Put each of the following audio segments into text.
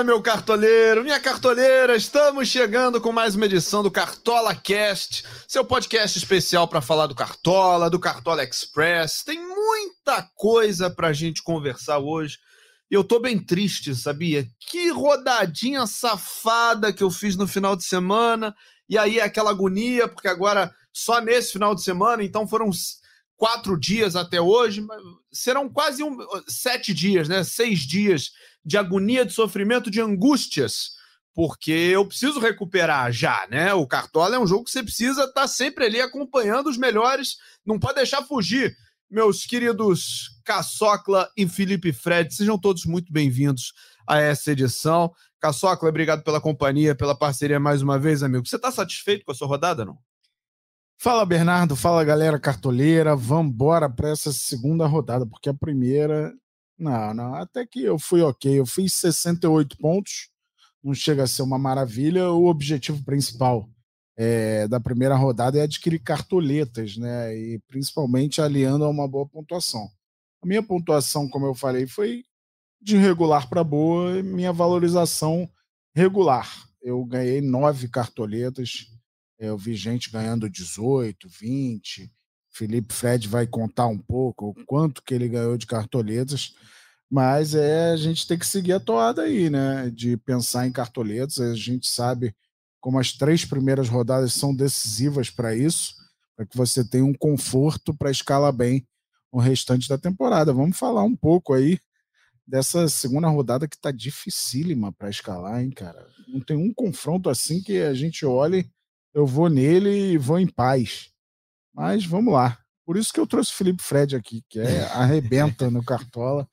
Fala, meu cartoleiro, minha cartoleira, estamos chegando com mais uma edição do Cartola Cast, seu podcast especial para falar do Cartola, do Cartola Express. Tem muita coisa pra gente conversar hoje. E eu tô bem triste, sabia? Que rodadinha safada que eu fiz no final de semana. E aí aquela agonia, porque agora só nesse final de semana, então foram quatro dias até hoje, serão quase um, sete dias, né? Seis dias de agonia, de sofrimento, de angústias, porque eu preciso recuperar já, né? O Cartola é um jogo que você precisa estar tá sempre ali acompanhando os melhores, não pode deixar fugir. Meus queridos Caçocla e Felipe Fred, sejam todos muito bem-vindos a essa edição. Caçocla, obrigado pela companhia, pela parceria mais uma vez, amigo. Você está satisfeito com a sua rodada, não? Fala, Bernardo. Fala, galera cartoleira. Vamos embora para essa segunda rodada, porque a primeira não, não, até que eu fui ok. Eu fiz 68 pontos, não chega a ser uma maravilha. O objetivo principal é, da primeira rodada é adquirir cartoletas, né? E principalmente aliando a uma boa pontuação. A minha pontuação, como eu falei, foi de regular para boa, minha valorização regular. Eu ganhei nove cartoletas, eu vi gente ganhando 18, 20, Felipe Fred vai contar um pouco o quanto que ele ganhou de cartoletas, mas é a gente tem que seguir a toada aí, né? De pensar em cartoletas. A gente sabe como as três primeiras rodadas são decisivas para isso, para que você tenha um conforto para escalar bem o restante da temporada. Vamos falar um pouco aí dessa segunda rodada que tá dificílima para escalar, hein, cara? Não tem um confronto assim que a gente olhe, eu vou nele e vou em paz. Mas vamos lá. Por isso que eu trouxe o Felipe Fred aqui, que é arrebenta no Cartola,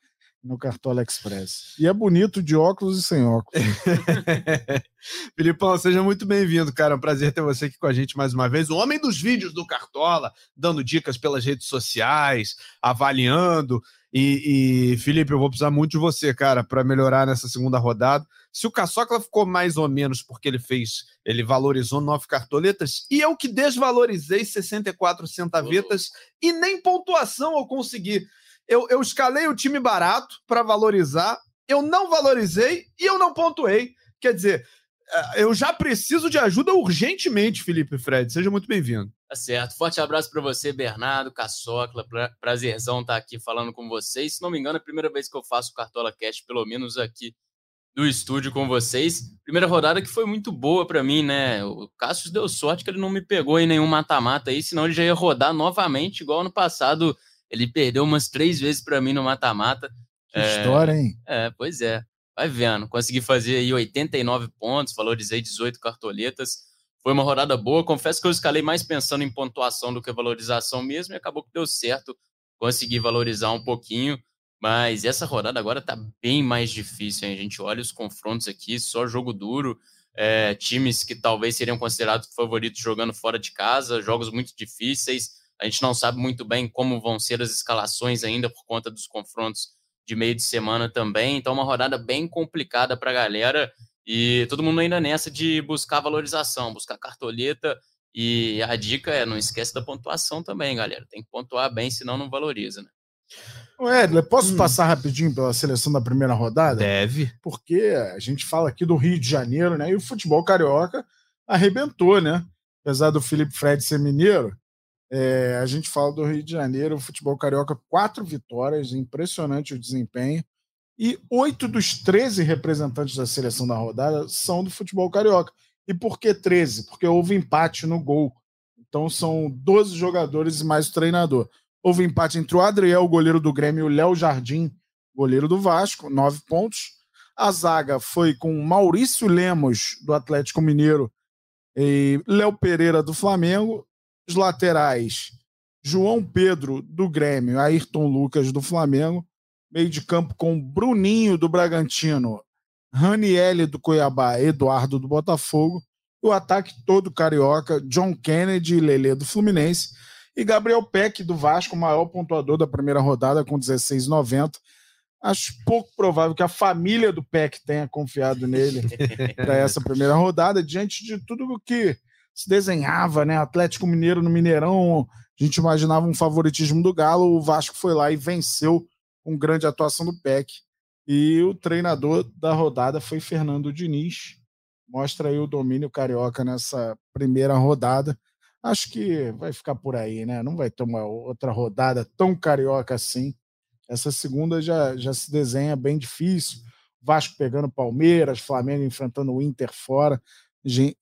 no Cartola Express. E é bonito de óculos e sem óculos. Filipão, seja muito bem-vindo, cara. É um prazer ter você aqui com a gente mais uma vez. O homem dos vídeos do Cartola, dando dicas pelas redes sociais, avaliando. E, e, Felipe, eu vou precisar muito de você, cara, para melhorar nessa segunda rodada. Se o Caçocla ficou mais ou menos porque ele fez, ele valorizou nove cartoletas, e eu que desvalorizei 64 centavetas e nem pontuação eu consegui. Eu, eu escalei o time barato para valorizar, eu não valorizei e eu não pontuei. Quer dizer, é, eu já preciso de ajuda urgentemente, Felipe Fred. Seja muito bem-vindo. Tá certo. Forte abraço para você, Bernardo, Caçocla. Pra, prazerzão estar tá aqui falando com vocês. Se não me engano, é a primeira vez que eu faço Cartola Cast, pelo menos aqui do estúdio com vocês. Primeira rodada que foi muito boa para mim, né? O Cássio deu sorte que ele não me pegou em nenhum mata-mata aí, senão ele já ia rodar novamente, igual ano passado. Ele perdeu umas três vezes para mim no mata-mata. Que é, história, hein? É, pois é. Vai vendo. Consegui fazer aí 89 pontos, valorizei 18 cartoletas. Foi uma rodada boa. Confesso que eu escalei mais pensando em pontuação do que valorização mesmo e acabou que deu certo. Consegui valorizar um pouquinho. Mas essa rodada agora tá bem mais difícil, hein? A gente olha os confrontos aqui, só jogo duro. É, times que talvez seriam considerados favoritos jogando fora de casa, jogos muito difíceis. A gente não sabe muito bem como vão ser as escalações ainda por conta dos confrontos de meio de semana também. Então, uma rodada bem complicada para a galera. E todo mundo ainda nessa de buscar valorização, buscar cartoleta. E a dica é: não esquece da pontuação também, galera. Tem que pontuar bem, senão não valoriza, né? Edler, posso hum. passar rapidinho pela seleção da primeira rodada? Deve. Porque a gente fala aqui do Rio de Janeiro, né? E o futebol carioca arrebentou, né? Apesar do Felipe Fred ser mineiro, é, a gente fala do Rio de Janeiro, o futebol carioca, quatro vitórias, impressionante o desempenho. E oito dos 13 representantes da seleção da rodada são do futebol carioca. E por que 13? Porque houve empate no gol. Então são 12 jogadores e mais o treinador. Houve empate entre o Adriel, goleiro do Grêmio, e o Léo Jardim, goleiro do Vasco, nove pontos. A zaga foi com Maurício Lemos, do Atlético Mineiro, e Léo Pereira, do Flamengo, os laterais, João Pedro, do Grêmio, Ayrton Lucas, do Flamengo. Meio de campo com Bruninho, do Bragantino, Raniele, do Cuiabá, Eduardo, do Botafogo. O ataque todo carioca, John Kennedy e Lele, do Fluminense. E Gabriel Peck, do Vasco, maior pontuador da primeira rodada, com 16,90. Acho pouco provável que a família do Peck tenha confiado nele para essa primeira rodada, diante de tudo o que se desenhava, né? Atlético Mineiro no Mineirão, a gente imaginava um favoritismo do Galo, o Vasco foi lá e venceu com grande atuação do PEC E o treinador da rodada foi Fernando Diniz. Mostra aí o domínio carioca nessa primeira rodada. Acho que vai ficar por aí, né? Não vai ter uma outra rodada tão carioca assim. Essa segunda já, já se desenha bem difícil. Vasco pegando Palmeiras, Flamengo enfrentando o Inter fora,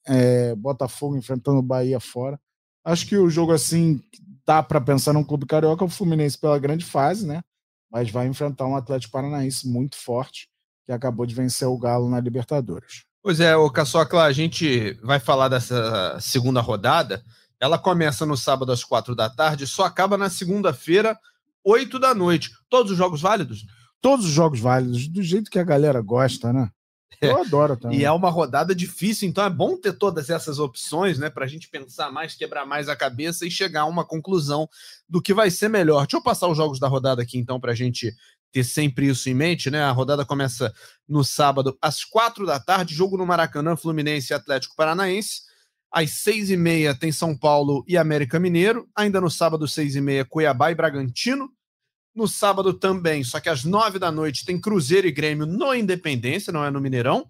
é, Botafogo enfrentando o Bahia fora. Acho que o jogo assim dá para pensar num clube carioca, o Fluminense pela grande fase, né? Mas vai enfrentar um Atlético Paranaense muito forte, que acabou de vencer o Galo na Libertadores. Pois é, o Caçocla, a gente vai falar dessa segunda rodada. Ela começa no sábado às quatro da tarde, só acaba na segunda-feira, oito da noite. Todos os jogos válidos? Todos os jogos válidos, do jeito que a galera gosta, né? Eu adoro também. E é uma rodada difícil, então é bom ter todas essas opções, né? Para a gente pensar mais, quebrar mais a cabeça e chegar a uma conclusão do que vai ser melhor. Deixa eu passar os jogos da rodada aqui, então, para a gente ter sempre isso em mente, né? A rodada começa no sábado às quatro da tarde, jogo no Maracanã, Fluminense e Atlético Paranaense. Às seis e meia tem São Paulo e América Mineiro. Ainda no sábado, seis e meia, Cuiabá e Bragantino. No sábado também, só que às nove da noite, tem Cruzeiro e Grêmio no Independência, não é no Mineirão.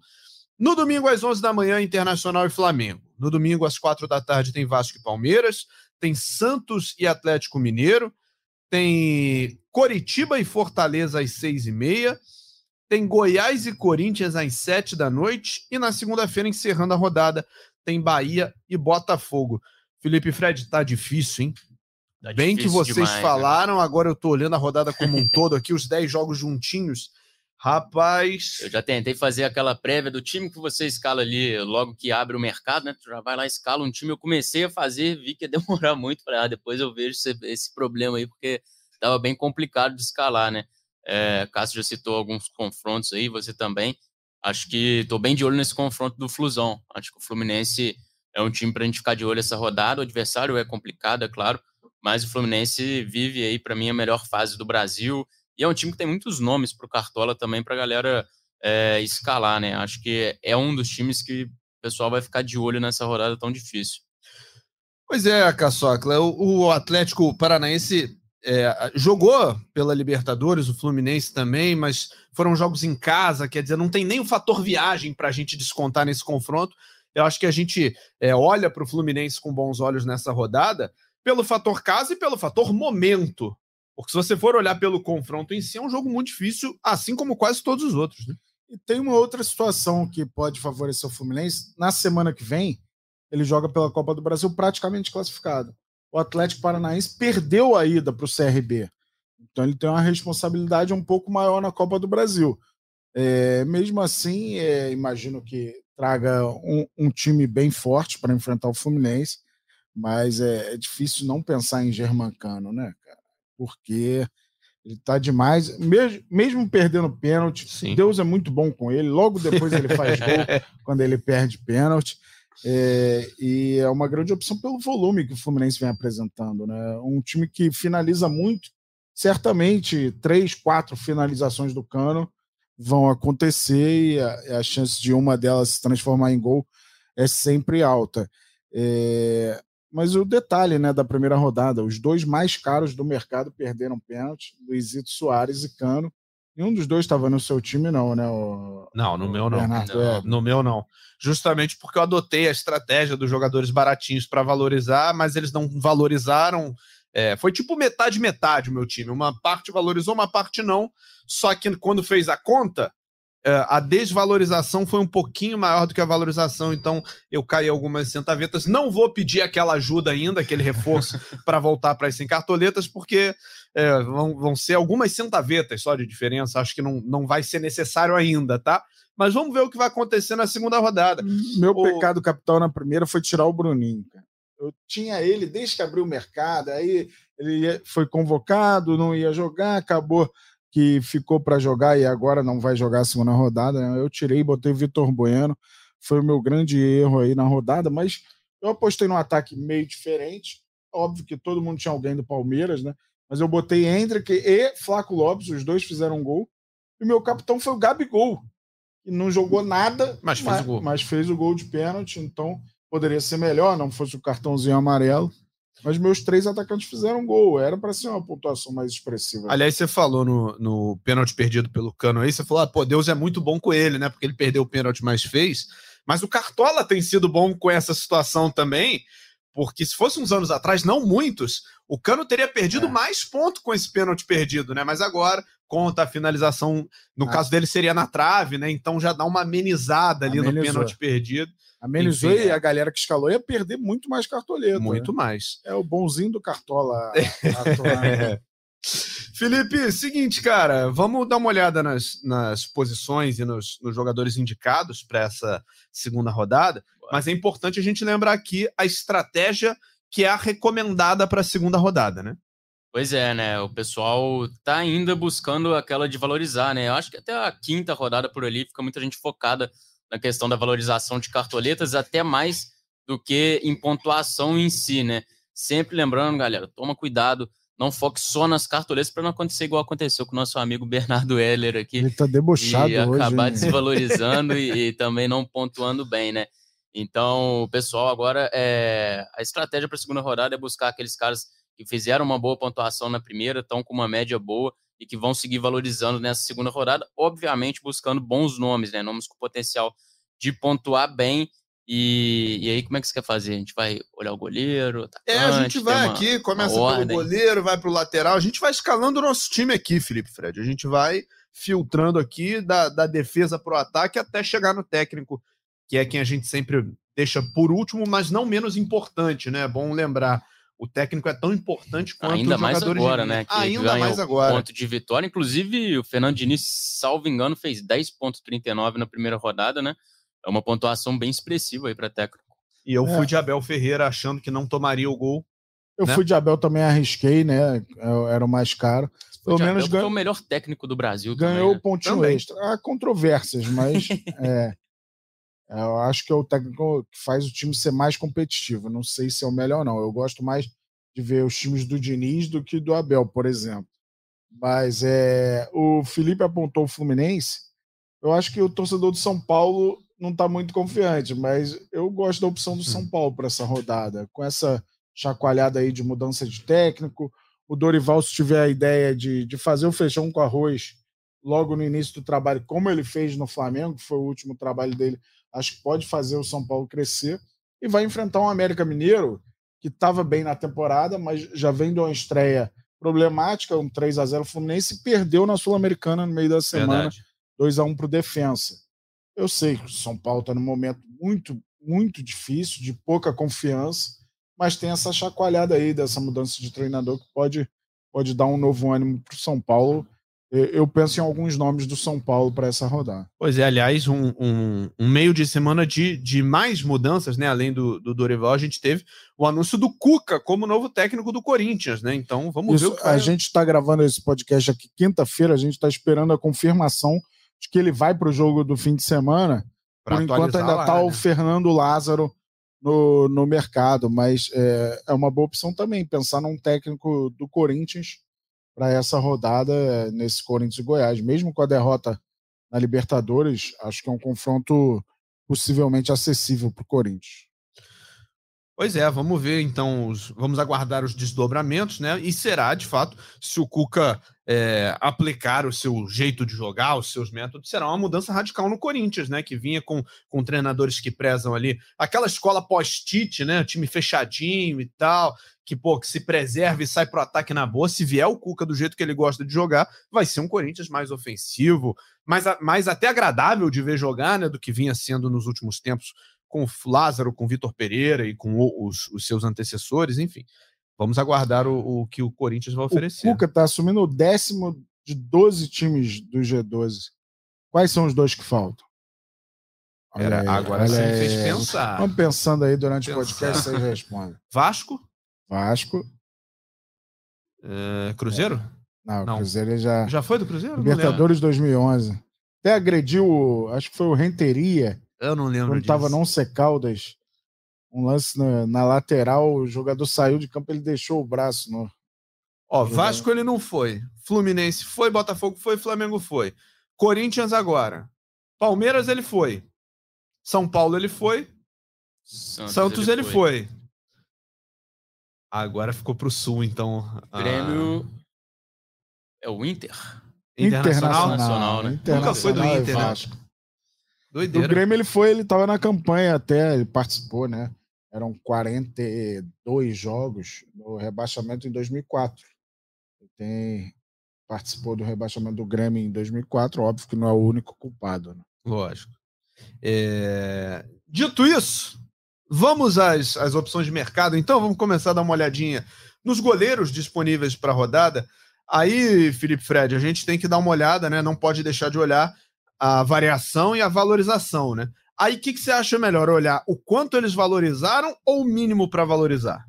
No domingo, às onze da manhã, Internacional e Flamengo. No domingo, às quatro da tarde, tem Vasco e Palmeiras. Tem Santos e Atlético Mineiro. Tem Coritiba e Fortaleza às seis e meia. Tem Goiás e Corinthians às sete da noite. E na segunda-feira, encerrando a rodada, tem Bahia e Botafogo. Felipe Fred, tá difícil, hein? Tá Bem que vocês demais, né? falaram, né? agora eu tô olhando a rodada como um todo aqui, os 10 jogos juntinhos. Rapaz. Eu já tentei fazer aquela prévia do time que você escala ali logo que abre o mercado, né? Tu já vai lá, escala um time. Eu comecei a fazer, vi que ia demorar muito para ah, depois eu vejo esse, esse, problema aí, porque tava bem complicado de escalar, né? É, Cássio já citou alguns confrontos aí, você também. Acho que tô bem de olho nesse confronto do Flusão. Acho que o Fluminense é um time para a gente ficar de olho essa rodada. O adversário é complicado, é claro, mas o Fluminense vive aí, para mim, a melhor fase do Brasil. E é um time que tem muitos nomes para o Cartola também, para a galera é, escalar, né? Acho que é um dos times que o pessoal vai ficar de olho nessa rodada tão difícil. Pois é, Caçocla. O, o Atlético Paranaense é, jogou pela Libertadores, o Fluminense também, mas foram jogos em casa, quer dizer, não tem nem o fator viagem para a gente descontar nesse confronto. Eu acho que a gente é, olha para o Fluminense com bons olhos nessa rodada, pelo fator casa e pelo fator momento. Porque se você for olhar pelo confronto em si, é um jogo muito difícil, assim como quase todos os outros. Né? E tem uma outra situação que pode favorecer o Fluminense. Na semana que vem, ele joga pela Copa do Brasil praticamente classificado. O Atlético Paranaense perdeu a ida para o CRB. Então ele tem uma responsabilidade um pouco maior na Copa do Brasil. É, mesmo assim, é, imagino que traga um, um time bem forte para enfrentar o Fluminense mas é, é difícil não pensar em Germancano, né, cara? Porque ele tá demais, mesmo, mesmo perdendo pênalti, Sim. Deus é muito bom com ele, logo depois ele faz gol quando ele perde pênalti. É, e é uma grande opção pelo volume que o Fluminense vem apresentando, né? Um time que finaliza muito, certamente três, quatro finalizações do Cano vão acontecer e a, a chance de uma delas se transformar em gol é sempre alta. É, mas o detalhe né, da primeira rodada, os dois mais caros do mercado perderam pênalti, Luizito Soares e Cano. Nenhum dos dois estava no seu time, não, né? O, não, no meu não. não. É. No meu não. Justamente porque eu adotei a estratégia dos jogadores baratinhos para valorizar, mas eles não valorizaram. É, foi tipo metade metade o meu time. Uma parte valorizou, uma parte não. Só que quando fez a conta, a desvalorização foi um pouquinho maior do que a valorização, então eu caí algumas centavetas. Não vou pedir aquela ajuda ainda, aquele reforço para voltar para as 100 cartoletas, porque é, vão, vão ser algumas centavetas só de diferença. Acho que não, não vai ser necessário ainda, tá? Mas vamos ver o que vai acontecer na segunda rodada. Meu o... pecado capital na primeira foi tirar o Bruninho. Cara. Eu tinha ele desde que abriu o mercado, aí ele foi convocado, não ia jogar, acabou que ficou para jogar e agora não vai jogar a segunda rodada. Né? Eu tirei, botei o Vitor Bueno, foi o meu grande erro aí na rodada, mas eu apostei num ataque meio diferente. Óbvio que todo mundo tinha alguém do Palmeiras, né? Mas eu botei Hendrick e Flaco Lopes, os dois fizeram um gol. E o meu capitão foi o Gabigol, que não jogou nada, mas fez, mas, o, gol. mas fez o gol de pênalti, então poderia ser melhor, não fosse o cartãozinho amarelo. Mas meus três atacantes fizeram gol. Era para ser uma pontuação mais expressiva. Aliás, você falou no, no pênalti perdido pelo Cano aí, você falou, ah, pô, Deus é muito bom com ele, né? Porque ele perdeu o pênalti, mas fez. Mas o Cartola tem sido bom com essa situação também, porque se fosse uns anos atrás, não muitos, o Cano teria perdido é. mais ponto com esse pênalti perdido, né? Mas agora, conta a finalização, no ah. caso dele seria na trave, né? Então já dá uma amenizada ali Amenizou. no pênalti perdido. Amenizou Enfim, e é. a galera que escalou ia perder muito mais cartoleta. Muito né? mais. É o bonzinho do Cartola. é. Felipe, seguinte, cara, vamos dar uma olhada nas, nas posições e nos, nos jogadores indicados para essa segunda rodada. Mas é importante a gente lembrar aqui a estratégia que é a recomendada para a segunda rodada, né? Pois é, né? O pessoal tá ainda buscando aquela de valorizar, né? Eu acho que até a quinta rodada por ali fica muita gente focada na questão da valorização de cartoletas, até mais do que em pontuação em si, né? Sempre lembrando, galera, toma cuidado, não foque só nas cartoletas para não acontecer igual aconteceu com o nosso amigo Bernardo Heller aqui. Ele tá debochado e hoje. acabar desvalorizando e, e, também não pontuando bem, né? Então, o pessoal agora é a estratégia para a segunda rodada é buscar aqueles caras que fizeram uma boa pontuação na primeira, estão com uma média boa e que vão seguir valorizando nessa segunda rodada, obviamente buscando bons nomes, né? Nomes com potencial de pontuar bem. E, e aí, como é que você quer fazer? A gente vai olhar o goleiro? Atacante, é, a gente vai uma, aqui, começa pelo goleiro, vai para o lateral. A gente vai escalando o nosso time aqui, Felipe Fred. A gente vai filtrando aqui da, da defesa para o ataque até chegar no técnico, que é quem a gente sempre deixa por último, mas não menos importante, né? É bom lembrar o técnico é tão importante quanto Ainda os mais agora, de... né? Que Ainda mais agora. Ponto de vitória. Inclusive, o Fernando Diniz, salvo engano, fez 10,39 na primeira rodada, né? É uma pontuação bem expressiva aí para técnico. E eu é. fui de Abel Ferreira achando que não tomaria o gol. Eu né? fui de Abel também, arrisquei, né? Era o mais caro. Pelo menos ganhou. o melhor técnico do Brasil. Ganhou o né? pontinho também. extra. Há controvérsias, mas é, eu acho que é o técnico que faz o time ser mais competitivo. Não sei se é o melhor, não. Eu gosto mais de ver os times do Diniz do que do Abel, por exemplo. Mas é, o Felipe apontou o Fluminense. Eu acho que o torcedor do São Paulo não está muito confiante, mas eu gosto da opção do São hum. Paulo para essa rodada. Com essa chacoalhada aí de mudança de técnico, o Dorival, se tiver a ideia de, de fazer o feijão com arroz logo no início do trabalho, como ele fez no Flamengo, que foi o último trabalho dele, acho que pode fazer o São Paulo crescer e vai enfrentar um América Mineiro que estava bem na temporada, mas já vem de uma estreia problemática, um 3 a 0 Fluminense, perdeu na Sul-Americana no meio da semana, Verdade. 2 a 1 para o Defensa. Eu sei que o São Paulo está num momento muito, muito difícil, de pouca confiança, mas tem essa chacoalhada aí dessa mudança de treinador que pode, pode dar um novo ânimo para o São Paulo eu penso em alguns nomes do São Paulo para essa rodada. Pois é, aliás, um, um, um, meio de semana de, de mais mudanças, né? Além do, do Dorival, a gente teve o anúncio do Cuca como novo técnico do Corinthians, né? Então vamos Isso, ver. a gente está gravando esse podcast aqui quinta-feira, a gente está esperando a confirmação de que ele vai para o jogo do fim de semana. Pra Por enquanto ainda está né? o Fernando Lázaro no, no mercado, mas é, é uma boa opção também pensar num técnico do Corinthians para essa rodada nesse Corinthians e Goiás. Mesmo com a derrota na Libertadores, acho que é um confronto possivelmente acessível para o Corinthians. Pois é, vamos ver então, os, vamos aguardar os desdobramentos, né? E será, de fato, se o Cuca é, aplicar o seu jeito de jogar, os seus métodos, será uma mudança radical no Corinthians, né? Que vinha com, com treinadores que prezam ali aquela escola pós-Tite, né? Time fechadinho e tal, que, pô, que se preserva e sai pro ataque na boa. Se vier o Cuca do jeito que ele gosta de jogar, vai ser um Corinthians mais ofensivo, mais, mais até agradável de ver jogar, né? Do que vinha sendo nos últimos tempos com o Lázaro, com o Vitor Pereira e com os, os, seus antecessores, enfim. Vamos aguardar o, o que o Corinthians vai oferecer. O Cuca está assumindo o décimo de 12 times do G12. Quais são os dois que faltam? Era, aí, agora você me fez pensar. Vamos pensando aí durante pensar. o podcast, vocês respondem. Vasco? Vasco. É, Cruzeiro? Não, Não, Cruzeiro já. Já foi do Cruzeiro? Libertadores 2011. Até agrediu, acho que foi o Renteria eu não lembro Quando disso. tava não ser Caldas, um lance na, na, lateral, o jogador saiu de campo, ele deixou o braço no. Ó, Vasco ele não foi. Fluminense foi, Botafogo foi, Flamengo foi. Corinthians agora. Palmeiras ele foi. São Paulo ele foi. Santos, Santos ele, ele foi. foi. Agora ficou para o Sul, então. Grêmio. Ah... É o Inter? Internacional, Internacional né? Internacional Nunca foi do Inter, né? Vasco. Doideira. O Grêmio ele foi, ele estava na campanha até, ele participou, né? Eram 42 jogos no rebaixamento em 2004. Ele tem, participou do rebaixamento do Grêmio em 2004, óbvio que não é o único culpado. Né? Lógico. É... Dito isso, vamos às, às opções de mercado. Então, vamos começar a dar uma olhadinha nos goleiros disponíveis para a rodada. Aí, Felipe Fred, a gente tem que dar uma olhada, né? Não pode deixar de olhar a variação e a valorização, né? Aí o que, que você acha melhor? Olhar o quanto eles valorizaram ou o mínimo para valorizar?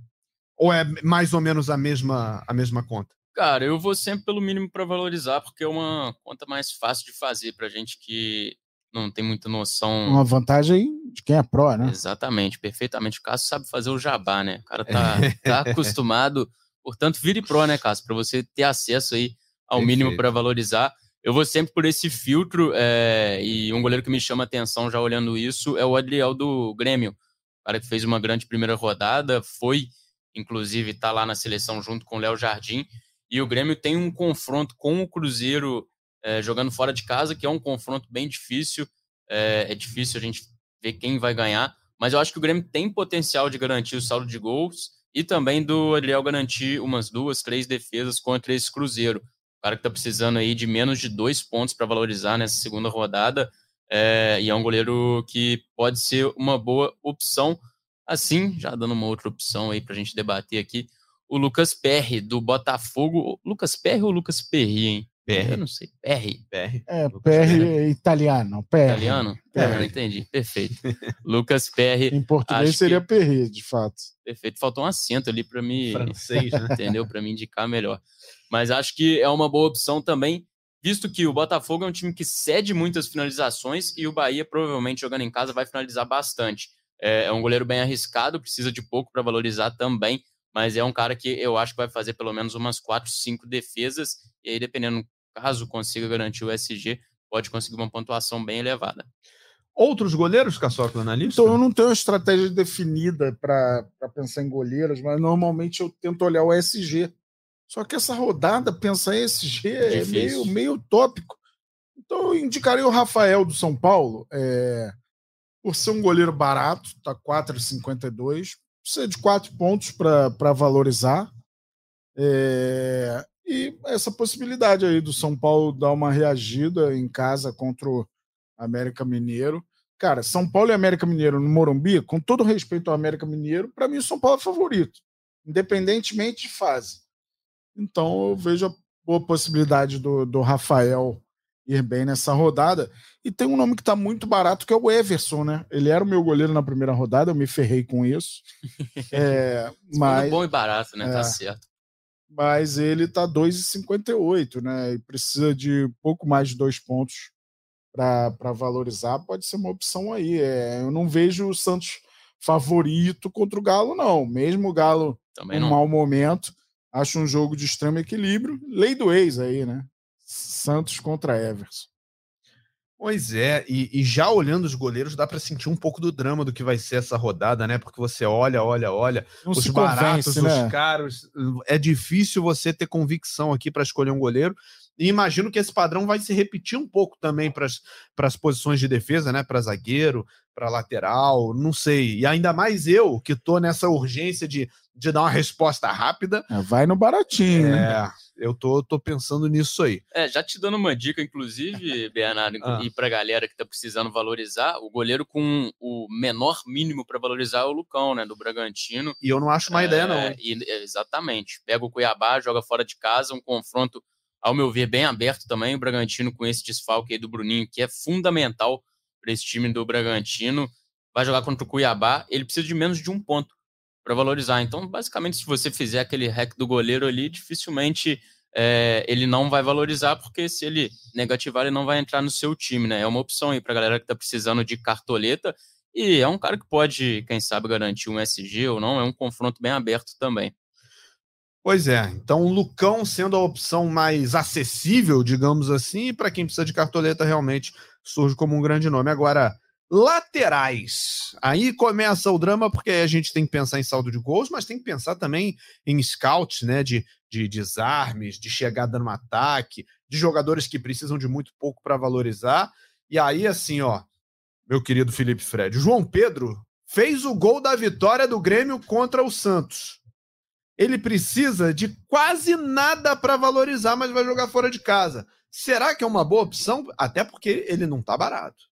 Ou é mais ou menos a mesma, a mesma conta? Cara, eu vou sempre pelo mínimo para valorizar, porque é uma conta mais fácil de fazer para gente que não tem muita noção. Uma vantagem de quem é pró, né? Exatamente, perfeitamente. O Cássio sabe fazer o jabá, né? O cara tá, tá acostumado. Portanto, vire pró, né, Cássio? Para você ter acesso aí ao Perfeito. mínimo para valorizar. Eu vou sempre por esse filtro, é, e um goleiro que me chama atenção já olhando isso é o Adriel do Grêmio. O cara que fez uma grande primeira rodada, foi, inclusive, tá lá na seleção junto com o Léo Jardim. E o Grêmio tem um confronto com o Cruzeiro é, jogando fora de casa, que é um confronto bem difícil. É, é, difícil a gente ver quem vai ganhar, mas eu acho que o Grêmio tem potencial de garantir o saldo de gols e também do Adriel garantir umas duas, três defesas contra esse Cruzeiro. Cara que está precisando aí de menos de dois pontos para valorizar nessa segunda rodada. É, e é um goleiro que pode ser uma boa opção. Assim, já dando uma outra opção aí para a gente debater aqui, o Lucas Perry, do Botafogo. Lucas Perry ou Lucas Perry, hein? PR. Eu não sei. PR. PR. É, PR é italiano. PR. Italiano? PR. É, não entendi. Perfeito. Lucas PR. Em português seria que... PR, de fato. Perfeito. Faltou um acento ali para me. Francês, né? Entendeu? Para me indicar melhor. Mas acho que é uma boa opção também, visto que o Botafogo é um time que cede muitas finalizações e o Bahia, provavelmente jogando em casa, vai finalizar bastante. É, é um goleiro bem arriscado, precisa de pouco para valorizar também, mas é um cara que eu acho que vai fazer pelo menos umas 4, 5 defesas, e aí, dependendo caso consiga garantir o SG, pode conseguir uma pontuação bem elevada. Outros goleiros, Caçocla, na lista? Então, eu não tenho uma estratégia definida para pensar em goleiros, mas normalmente eu tento olhar o SG. Só que essa rodada, pensar em SG é, é meio, meio utópico. Então, eu indicaria o Rafael do São Paulo. É, por ser um goleiro barato, tá 4,52. Precisa de quatro pontos para valorizar. É, e essa possibilidade aí do São Paulo dar uma reagida em casa contra o América Mineiro. Cara, São Paulo e América Mineiro no Morumbi, com todo respeito ao América Mineiro, para mim o São Paulo é favorito, independentemente de fase. Então eu vejo a boa possibilidade do, do Rafael ir bem nessa rodada. E tem um nome que está muito barato, que é o Everson, né? Ele era o meu goleiro na primeira rodada, eu me ferrei com isso. É, mas, bom e barato, né? Tá é, tá certo mas ele está 2,58, né? E precisa de pouco mais de dois pontos para valorizar. Pode ser uma opção aí. É, eu não vejo o Santos favorito contra o Galo, não. Mesmo o Galo Também um não. mau momento, acho um jogo de extremo equilíbrio. Lei do ex aí, né? Santos contra Everson. Pois é, e, e, já olhando os goleiros, dá para sentir um pouco do drama do que vai ser essa rodada, né? Porque você olha, olha, olha, Não os baratos, convence, né? os caros. É difícil você ter convicção aqui para escolher um goleiro. E imagino que esse padrão vai se repetir um pouco também para as posições de defesa, né? Para zagueiro, para lateral, não sei. E ainda mais eu, que tô nessa urgência de, de dar uma resposta rápida. É, vai no baratinho, é, né? Eu tô, tô pensando nisso aí. É, já te dando uma dica, inclusive, Bernardo, ah. e pra galera que tá precisando valorizar, o goleiro com o menor mínimo para valorizar é o Lucão, né? Do Bragantino. E eu não acho uma é, ideia, não. E, exatamente. Pega o Cuiabá, joga fora de casa, um confronto, ao meu ver, bem aberto também. O Bragantino com esse desfalque aí do Bruninho, que é fundamental para esse time do Bragantino. Vai jogar contra o Cuiabá, ele precisa de menos de um ponto para valorizar. Então, basicamente, se você fizer aquele hack do goleiro ali, dificilmente é, ele não vai valorizar, porque se ele negativar, ele não vai entrar no seu time, né? É uma opção aí para galera que está precisando de cartoleta. E é um cara que pode, quem sabe, garantir um SG ou não. É um confronto bem aberto também. Pois é, então o Lucão sendo a opção mais acessível, digamos assim, para quem precisa de cartoleta realmente surge como um grande nome. Agora, Laterais. Aí começa o drama, porque a gente tem que pensar em saldo de gols, mas tem que pensar também em scouts, né? De, de desarmes, de chegada no ataque, de jogadores que precisam de muito pouco para valorizar. E aí, assim, ó, meu querido Felipe Fred, João Pedro fez o gol da vitória do Grêmio contra o Santos. Ele precisa de quase nada para valorizar, mas vai jogar fora de casa. Será que é uma boa opção? Até porque ele não tá barato.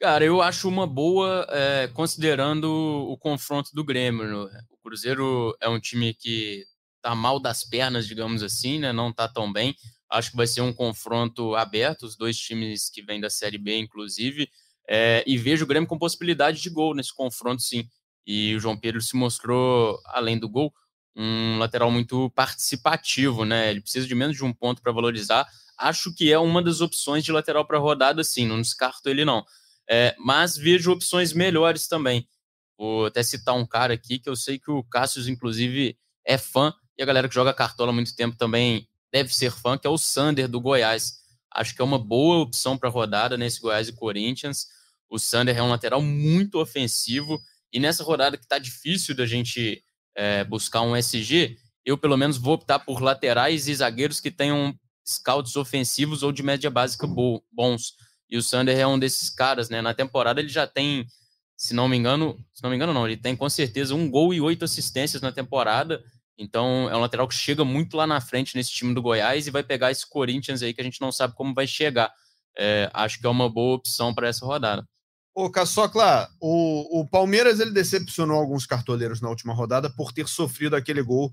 Cara, eu acho uma boa, é, considerando o confronto do Grêmio. Né? O Cruzeiro é um time que tá mal das pernas, digamos assim, né? Não tá tão bem. Acho que vai ser um confronto aberto, os dois times que vêm da Série B, inclusive. É, e vejo o Grêmio com possibilidade de gol nesse confronto, sim. E o João Pedro se mostrou, além do gol, um lateral muito participativo, né? Ele precisa de menos de um ponto para valorizar. Acho que é uma das opções de lateral para rodada, sim. Não descarto ele, não. É, mas vejo opções melhores também. Vou até citar um cara aqui que eu sei que o Cássio, inclusive, é fã, e a galera que joga cartola há muito tempo também deve ser fã, que é o Sander do Goiás. Acho que é uma boa opção para rodada nesse Goiás e Corinthians. O Sander é um lateral muito ofensivo, e nessa rodada que está difícil da gente é, buscar um SG, eu pelo menos vou optar por laterais e zagueiros que tenham scouts ofensivos ou de média básica bons e o Sander é um desses caras, né? Na temporada ele já tem, se não me engano, se não me engano, não, ele tem com certeza um gol e oito assistências na temporada. Então é um lateral que chega muito lá na frente nesse time do Goiás e vai pegar esse Corinthians aí que a gente não sabe como vai chegar. É, acho que é uma boa opção para essa rodada. Ô, Caçocla, o, o Palmeiras ele decepcionou alguns cartoleiros na última rodada por ter sofrido aquele gol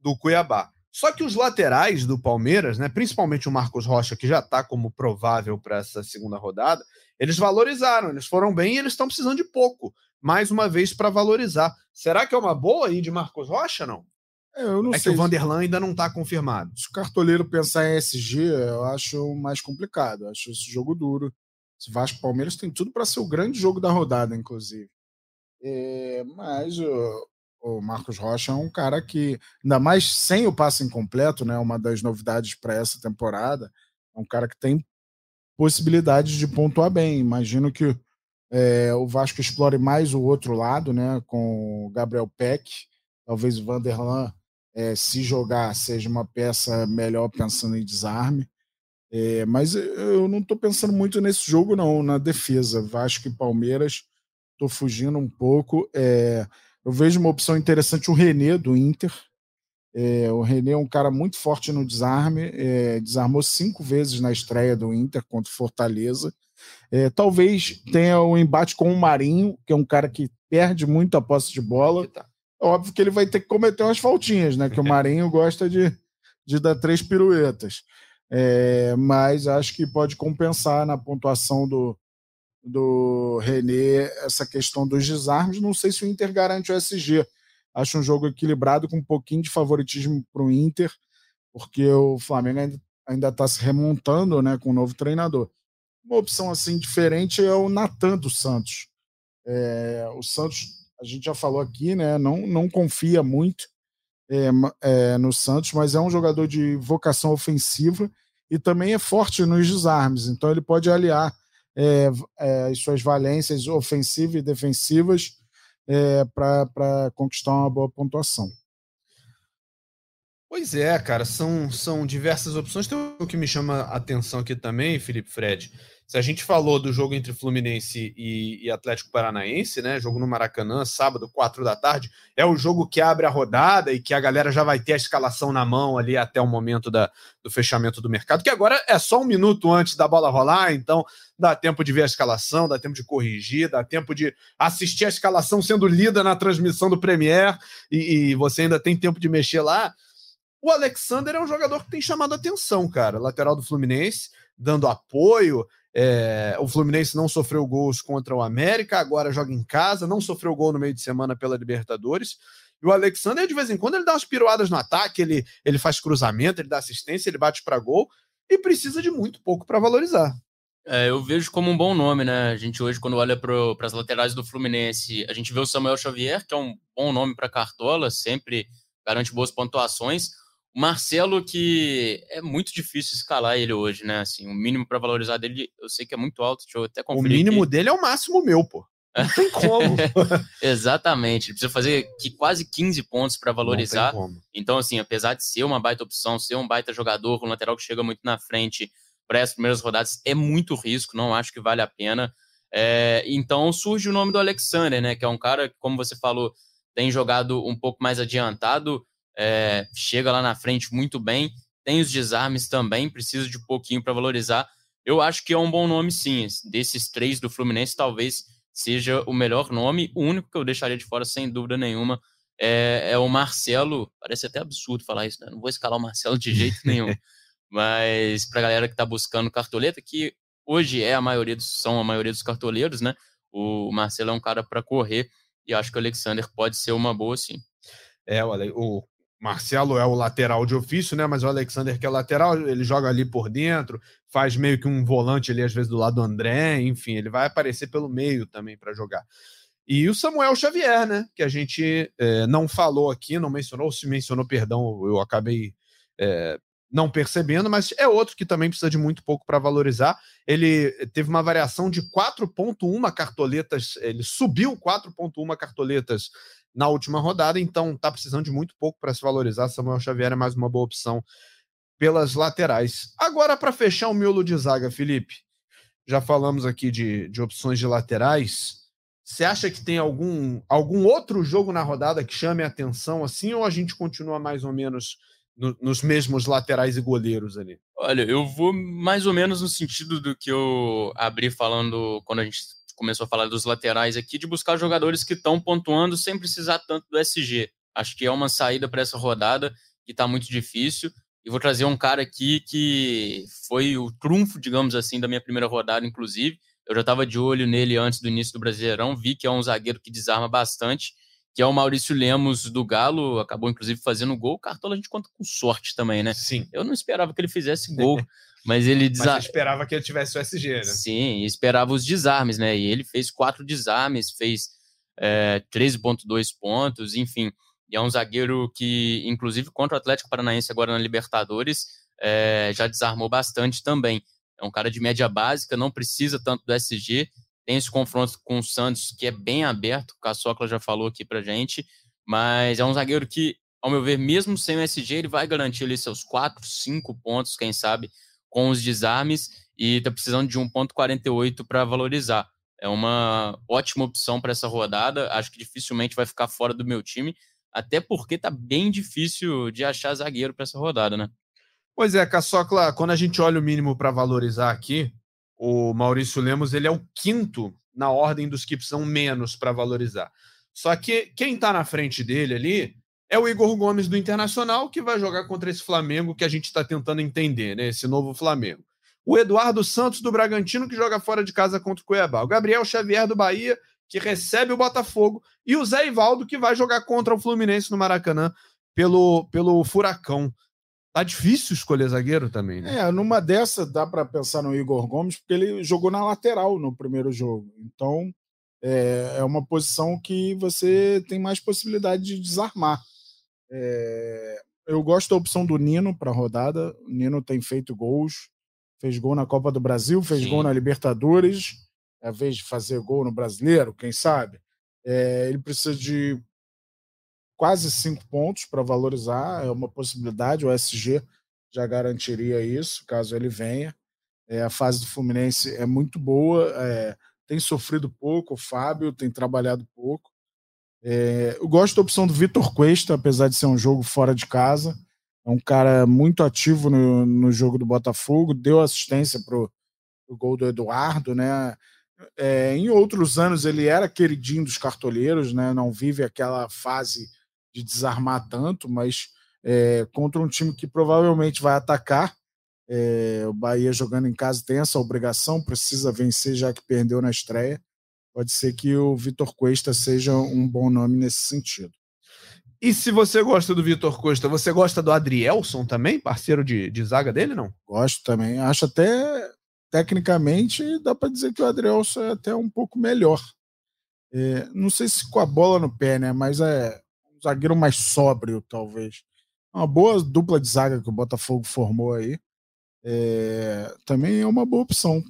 do Cuiabá. Só que os laterais do Palmeiras, né, principalmente o Marcos Rocha, que já está como provável para essa segunda rodada, eles valorizaram, eles foram bem e eles estão precisando de pouco, mais uma vez, para valorizar. Será que é uma boa aí de Marcos Rocha, não? É, eu não é sei. que o Vanderlan ainda não está confirmado. Se o cartoleiro pensar em SG, eu acho mais complicado. Eu acho esse jogo duro. Se Vasco Palmeiras tem tudo para ser o grande jogo da rodada, inclusive. É, mas o Marcos Rocha é um cara que, ainda mais sem o passe incompleto, né, uma das novidades para essa temporada, é um cara que tem possibilidades de pontuar bem. Imagino que é, o Vasco explore mais o outro lado, né, com o Gabriel Peck, talvez o Vanderlan, é, se jogar, seja uma peça melhor pensando em desarme. É, mas eu não estou pensando muito nesse jogo, não, na defesa. Vasco e Palmeiras, estou fugindo um pouco. É, eu vejo uma opção interessante o René do Inter. É, o René é um cara muito forte no desarme, é, desarmou cinco vezes na estreia do Inter contra o Fortaleza. É, talvez tenha um embate com o Marinho, que é um cara que perde muito a posse de bola. Tá. Óbvio que ele vai ter que cometer umas faltinhas, né? Que o Marinho gosta de, de dar três piruetas. É, mas acho que pode compensar na pontuação do, do René essa questão dos desarmes. Não sei se o Inter garante o SG. Acho um jogo equilibrado com um pouquinho de favoritismo para o Inter, porque o Flamengo ainda está se remontando né, com o um novo treinador. Uma opção assim diferente é o Natan do Santos. É, o Santos, a gente já falou aqui, né, não, não confia muito é, é, no Santos, mas é um jogador de vocação ofensiva e também é forte nos desarmes, então ele pode aliar é, é, as suas valências ofensivas e defensivas é, para conquistar uma boa pontuação. Pois é, cara, são, são diversas opções. Tem o que me chama a atenção aqui também, Felipe Fred, se a gente falou do jogo entre Fluminense e, e, Atlético Paranaense, né? Jogo no Maracanã, sábado, quatro da tarde, é o jogo que abre a rodada e que a galera já vai ter a escalação na mão ali até o momento da, do fechamento do mercado, que agora é só um minuto antes da bola rolar, então dá tempo de ver a escalação, dá tempo de corrigir, dá tempo de assistir a escalação sendo lida na transmissão do Premier e, e você ainda tem tempo de mexer lá. O Alexander é um jogador que tem chamado atenção, cara. Lateral do Fluminense, dando apoio, é, o Fluminense não sofreu gols contra o América, agora joga em casa, não sofreu gol no meio de semana pela Libertadores. E o Alexander, de vez em quando, ele dá umas piruadas no ataque, ele, ele faz cruzamento, ele dá assistência, ele bate para gol e precisa de muito pouco para valorizar. É, eu vejo como um bom nome, né? A gente hoje, quando olha para as laterais do Fluminense, a gente vê o Samuel Xavier, que é um bom nome para Cartola, sempre garante boas pontuações. O Marcelo, que é muito difícil escalar ele hoje, né? Assim, o mínimo para valorizar dele, eu sei que é muito alto. Deixa eu até conferir. O mínimo aqui. dele é o máximo meu, pô. Não tem como. Exatamente. Ele precisa fazer que quase 15 pontos para valorizar. Não tem como. Então, assim, apesar de ser uma baita opção, ser um baita jogador, um lateral que chega muito na frente para as primeiras rodadas, é muito risco, não acho que vale a pena. É, então surge o nome do Alexander, né? Que é um cara que, como você falou, tem jogado um pouco mais adiantado, é, chega lá na frente muito bem, tem os desarmes também, precisa de um pouquinho para valorizar. Eu acho que é um bom nome, sim. Desses três do Fluminense, talvez seja o melhor nome. O único que eu deixaria de fora, sem dúvida nenhuma, é, é o Marcelo. Parece até absurdo falar isso, né? Não vou escalar o Marcelo de jeito nenhum. Mas para a galera que está buscando cartoleta, que hoje é a maioria dos, são a maioria dos cartoleiros, né? O Marcelo é um cara para correr e acho que o Alexander pode ser uma boa, sim. É, olha, o Marcelo é o lateral de ofício, né? Mas o Alexander, que é lateral, ele joga ali por dentro, faz meio que um volante ali, às vezes, do lado do André, enfim, ele vai aparecer pelo meio também para jogar. E o Samuel Xavier, né? Que a gente é, não falou aqui, não mencionou, se mencionou, perdão, eu acabei é, não percebendo, mas é outro que também precisa de muito pouco para valorizar. Ele teve uma variação de 4,1 cartoletas, ele subiu 4,1 cartoletas na última rodada, então está precisando de muito pouco para se valorizar. Samuel Xavier é mais uma boa opção pelas laterais. Agora, para fechar o miolo de zaga, Felipe, já falamos aqui de, de opções de laterais. Você acha que tem algum, algum outro jogo na rodada que chame a atenção assim, ou a gente continua mais ou menos no, nos mesmos laterais e goleiros ali? Olha, eu vou mais ou menos no sentido do que eu abri falando quando a gente começou a falar dos laterais aqui, de buscar jogadores que estão pontuando sem precisar tanto do SG. Acho que é uma saída para essa rodada que está muito difícil. E vou trazer um cara aqui que foi o trunfo, digamos assim, da minha primeira rodada, inclusive. Eu já estava de olho nele antes do início do Brasileirão, vi que é um zagueiro que desarma bastante que é o Maurício Lemos do Galo, acabou inclusive fazendo gol. O Cartola a gente conta com sorte também, né? Sim. Eu não esperava que ele fizesse gol, mas ele desa... mas esperava que ele tivesse o SG, né? Sim, esperava os desarmes, né? E ele fez quatro desarmes, fez é, 13,2 pontos, enfim. E é um zagueiro que, inclusive, contra o Atlético Paranaense agora na Libertadores, é, já desarmou bastante também. É um cara de média básica, não precisa tanto do SG, tem esse confronto com o Santos, que é bem aberto, o Caçocla já falou aqui pra gente, mas é um zagueiro que, ao meu ver, mesmo sem o SG, ele vai garantir ali seus 4, 5 pontos, quem sabe, com os desarmes, e tá precisando de 1,48 para valorizar. É uma ótima opção para essa rodada, acho que dificilmente vai ficar fora do meu time, até porque tá bem difícil de achar zagueiro para essa rodada, né? Pois é, Caçocla, quando a gente olha o mínimo para valorizar aqui, o Maurício Lemos ele é o quinto na ordem dos que são menos para valorizar. Só que quem está na frente dele ali é o Igor Gomes do Internacional, que vai jogar contra esse Flamengo que a gente está tentando entender, né? Esse novo Flamengo. O Eduardo Santos do Bragantino, que joga fora de casa contra o Cuiabá. O Gabriel Xavier do Bahia, que recebe o Botafogo. E o Zé Ivaldo, que vai jogar contra o Fluminense no Maracanã pelo, pelo Furacão. Tá difícil escolher zagueiro também, né? É, numa dessa dá para pensar no Igor Gomes, porque ele jogou na lateral no primeiro jogo. Então, é, é uma posição que você tem mais possibilidade de desarmar. É, eu gosto da opção do Nino para a rodada. O Nino tem feito gols, fez gol na Copa do Brasil, fez Sim. gol na Libertadores. É a vez de fazer gol no Brasileiro, quem sabe? É, ele precisa de quase cinco pontos para valorizar, é uma possibilidade. O SG já garantiria isso, caso ele venha. É, a fase do Fluminense é muito boa, é, tem sofrido pouco, o Fábio tem trabalhado pouco. É, eu gosto da opção do Vitor Cuesta, apesar de ser um jogo fora de casa. É um cara muito ativo no, no jogo do Botafogo, deu assistência para o gol do Eduardo, né? É, em outros anos ele era queridinho dos cartoleiros, né? Não vive aquela fase de desarmar tanto, mas é, contra um time que provavelmente vai atacar. É, o Bahia jogando em casa tem essa obrigação, precisa vencer já que perdeu na estreia. Pode ser que o Vitor Cuesta seja um bom nome nesse sentido. E se você gosta do Vitor Costa, você gosta do Adrielson também, parceiro de, de zaga dele, não? Gosto também. Acho até, tecnicamente, dá para dizer que o Adrielson é até um pouco melhor. É, não sei se com a bola no pé, né? Mas é, zagueiro mais sóbrio, talvez. uma boa dupla de zaga que o Botafogo formou aí. É, também é uma boa opção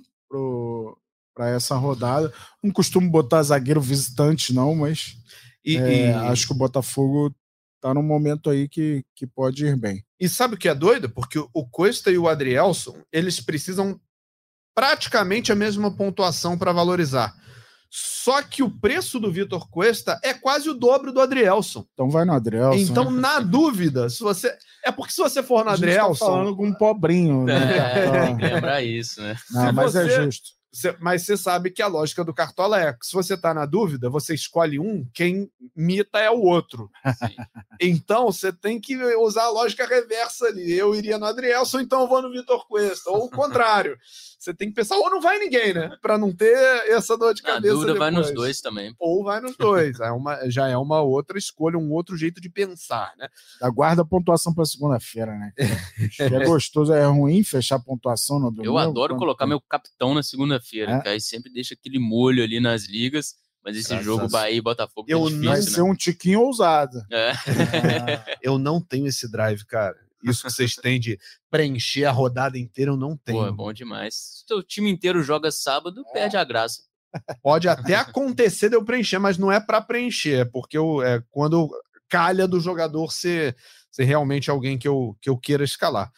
para essa rodada. Não costumo botar zagueiro visitante, não, mas e, é, e... acho que o Botafogo tá num momento aí que, que pode ir bem. E sabe o que é doido? Porque o Costa e o Adrielson, eles precisam praticamente a mesma pontuação para valorizar. Só que o preço do Vitor Cuesta é quase o dobro do Adrielson. Então vai no Adrielson. Então, né? na dúvida, se você. É porque se você for no tá Adrielson. Tá falando com um pobrinho, né? É, lembra isso, né? Não, mas é você... é justo. Mas você sabe que a lógica do Cartola é que se você está na dúvida, você escolhe um, quem mita é o outro. Sim. Então você tem que usar a lógica reversa ali. Eu iria no Adrielson, então eu vou no Vitor Cuesta. Ou o contrário. Você tem que pensar, ou não vai ninguém, né? Para não ter essa dor de cabeça. A dúvida depois. vai nos dois também. Ou vai nos dois. É uma, já é uma outra escolha, um outro jeito de pensar, né? Aguarda a pontuação para segunda-feira, né? é gostoso, é ruim fechar a pontuação no domingo. Eu adoro colocar meu capitão na segunda-feira, é? que aí sempre deixa aquele molho ali nas ligas. Mas esse Graças jogo Bahia e Botafogo eu é difícil, vai né? ser um tiquinho ousado. É. É. eu não tenho esse drive, cara. Isso que vocês têm de preencher a rodada inteira, eu não tenho. Pô, é bom demais. Se o time inteiro joga sábado, é. perde a graça. Pode até acontecer de eu preencher, mas não é para preencher, é porque eu, é quando calha do jogador ser, ser realmente alguém que eu, que eu queira escalar.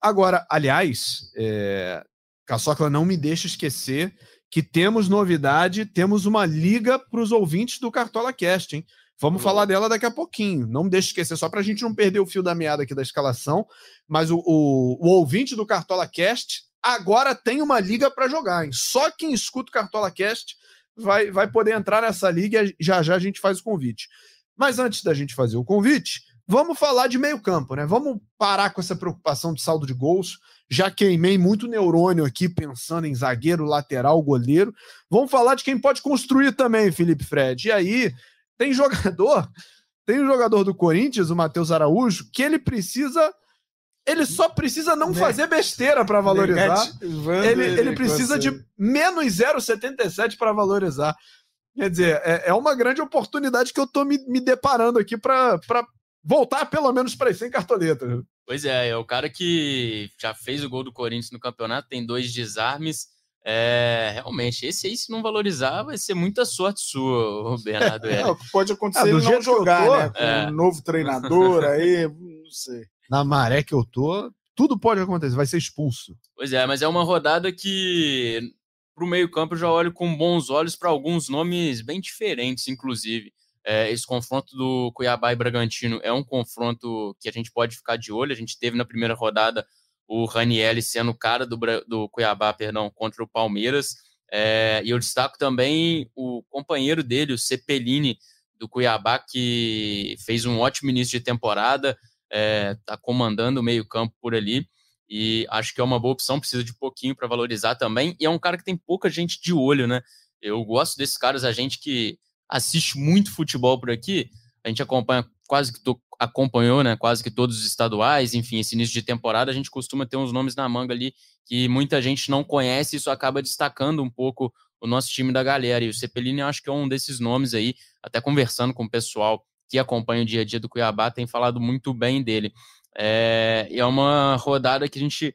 Agora, aliás, é, Caçocla não me deixa esquecer que temos novidade, temos uma liga para os ouvintes do Cartola Cast, hein? Vamos uhum. falar dela daqui a pouquinho. Não me deixe esquecer, só para a gente não perder o fio da meada aqui da escalação. Mas o, o, o ouvinte do Cartola Cast agora tem uma liga para jogar. Hein? Só quem escuta o Cartola Cast vai, vai poder entrar nessa liga e já já a gente faz o convite. Mas antes da gente fazer o convite, vamos falar de meio campo, né? Vamos parar com essa preocupação de saldo de gols. Já queimei muito neurônio aqui pensando em zagueiro, lateral, goleiro. Vamos falar de quem pode construir também, Felipe Fred. E aí, tem jogador, tem um jogador do Corinthians, o Matheus Araújo, que ele precisa ele só precisa não fazer besteira para valorizar. Ele, ele precisa de menos 0,77 para valorizar. Quer dizer, é, é, uma grande oportunidade que eu estou me, me deparando aqui para voltar pelo menos para 100 cartoletas. Pois é, é o cara que já fez o gol do Corinthians no campeonato, tem dois desarmes é, realmente, esse aí, se não valorizar, vai ser muita sorte sua, Bernardo. É, o que pode acontecer ah, ele não jogar, tô, né? Com é. um novo treinador aí, não sei. Na maré que eu tô, tudo pode acontecer, vai ser expulso. Pois é, mas é uma rodada que, para o meio-campo, eu já olho com bons olhos para alguns nomes bem diferentes, inclusive. É, esse confronto do Cuiabá e Bragantino é um confronto que a gente pode ficar de olho. A gente teve na primeira rodada o Ranielli sendo o cara do, do Cuiabá, perdão, contra o Palmeiras. É, e eu destaco também o companheiro dele, o Cepelini, do Cuiabá, que fez um ótimo início de temporada, está é, tá comandando o meio-campo por ali. E acho que é uma boa opção, precisa de pouquinho para valorizar também. E é um cara que tem pouca gente de olho, né? Eu gosto desses caras, a gente que assiste muito futebol por aqui, a gente acompanha quase que acompanhou, né, quase que todos os estaduais, enfim, esse início de temporada, a gente costuma ter uns nomes na manga ali que muita gente não conhece, isso acaba destacando um pouco o nosso time da galera. E o Cepelini eu acho que é um desses nomes aí, até conversando com o pessoal que acompanha o dia a dia do Cuiabá, tem falado muito bem dele. É, é uma rodada que a gente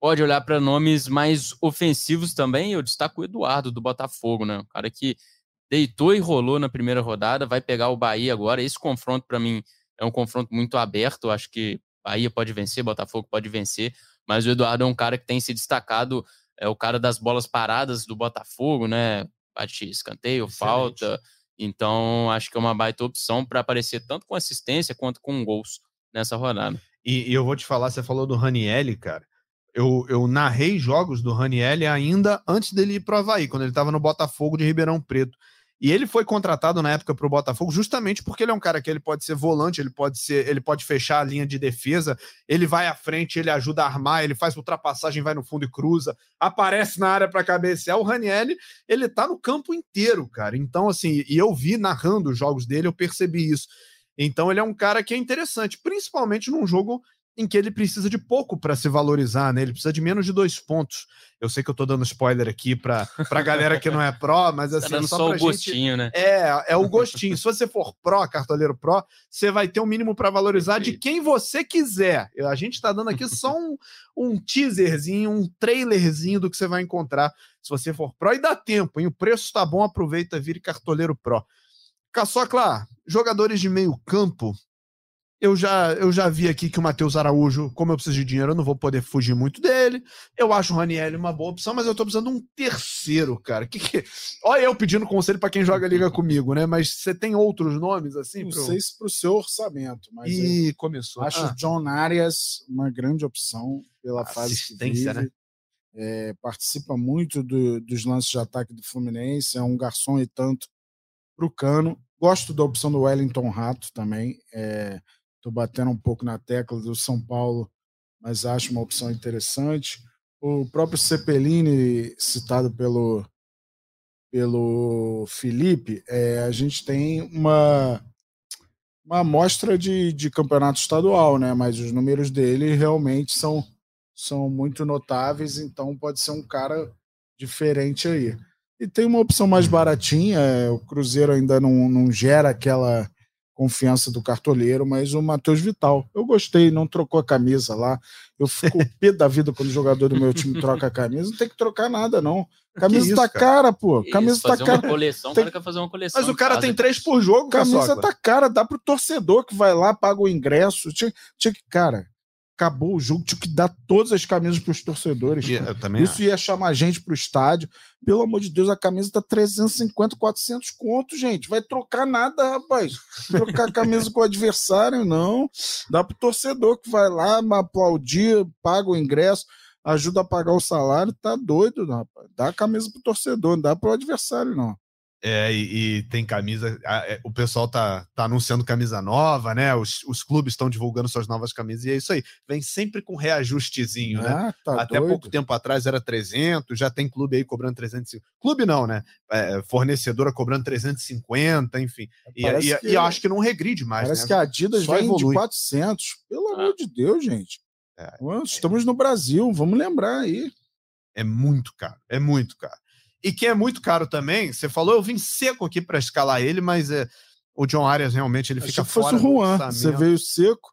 pode olhar para nomes mais ofensivos também. Eu destaco o Eduardo do Botafogo, né? O cara que deitou e rolou na primeira rodada, vai pegar o Bahia agora. Esse confronto, para mim, é um confronto muito aberto. Acho que Bahia pode vencer, Botafogo pode vencer, mas o Eduardo é um cara que tem se destacado, é o cara das bolas paradas do Botafogo, né? Bate escanteio, Excelente. falta. Então, acho que é uma baita opção para aparecer tanto com assistência quanto com gols nessa rodada. E, e eu vou te falar, você falou do Ranielli, cara. Eu, eu narrei jogos do Ranielli ainda antes dele ir para o Havaí, quando ele estava no Botafogo de Ribeirão Preto. E ele foi contratado na época para o Botafogo justamente porque ele é um cara que ele pode ser volante, ele pode ser, ele pode fechar a linha de defesa, ele vai à frente, ele ajuda a armar, ele faz ultrapassagem, vai no fundo e cruza, aparece na área para cabecear. O Ranielli, ele tá no campo inteiro, cara. Então, assim, e eu vi narrando os jogos dele, eu percebi isso. Então, ele é um cara que é interessante, principalmente num jogo em que ele precisa de pouco para se valorizar, né? Ele precisa de menos de dois pontos. Eu sei que eu tô dando spoiler aqui para a galera que não é pró, mas Tá assim, dando só, só pra o gente- gostinho, né? É, é o gostinho. Se você for pró, cartoleiro pró, você vai ter um mínimo para valorizar de quem você quiser. A gente tá dando aqui só um, um teaserzinho, um trailerzinho do que você vai encontrar se você for pró. E dá tempo, hein? O preço tá bom, aproveita, vire cartoleiro pró. Caçocla, jogadores de meio campo. Eu já, eu já vi aqui que o Matheus Araújo, como eu preciso de dinheiro, eu não vou poder fugir muito dele. Eu acho o Raniel uma boa opção, mas eu tô precisando de um terceiro, cara. Que que... Olha eu pedindo conselho para quem joga liga comigo, né? Mas você tem outros nomes assim? Não pro- sei se para o seu orçamento, mas eu Ih, começou. acho Ah, o John Arias uma grande opção pela fase que Assistência, vive. né? É, participa muito do- dos lances de ataque do Fluminense, é um garçom e tanto para o Cano. Gosto da opção do Wellington Rato também. Estou batendo um pouco na tecla do São Paulo, mas acho uma opção interessante. O próprio Cepelini, citado pelo, pelo Felipe, é, a gente tem uma, uma amostra de, de campeonato estadual, né? mas os números dele realmente são, são muito notáveis, então pode ser um cara diferente aí. E tem uma opção mais baratinha, é, o Cruzeiro ainda não, não gera aquela confiança do cartoleiro, mas o Matheus Vital. Eu gostei, não trocou a camisa lá. Eu fico pé da vida quando o jogador do meu time troca a camisa. Não tem que trocar nada, não. Camisa isso, tá cara? cara, pô. Isso, Camisa tá fazer cara. uma coleção, Tem- o cara quer fazer uma coleção. Mas o cara tem três por jogo, Camisa Caçocla. tá cara, dá pro torcedor que vai lá, paga o ingresso. Tinha, tinha que, cara, acabou o jogo, tinha que dar todas as camisas torcedores. Cara. Eu também Isso ia chamar gente pro estádio. Pelo amor de Deus, a camisa tá 350, 400 conto, gente. Vai trocar nada, rapaz. Trocar camisa com o adversário, não. Dá pro torcedor que vai lá, aplaudir, paga o ingresso, ajuda a pagar o salário. Tá doido, rapaz. Dá a camisa pro torcedor, não dá pro adversário, não. É, e, e tem camisa. a- é, O pessoal tá, tá anunciando camisa nova, né? Os, os clubes estão divulgando suas novas camisas, e é isso aí. Vem sempre com reajustezinho, né? Ah, tá Até doido. pouco tempo atrás era 300, já tem clube aí cobrando 350. Clube não, né? É, fornecedora cobrando 350, enfim. E, Parece e- que- e eu acho que não regride mais, Parece né? que a Adidas Só vem de evolui. 400. Pelo Ah. amor de Deus, gente. É. Nós Estamos no Brasil, vamos lembrar aí. É muito caro, é muito caro. E que é muito caro também, você falou, eu vim seco aqui para escalar ele, mas é, o John Arias realmente ele Achei fica que fosse fora o do Juan. Você veio seco.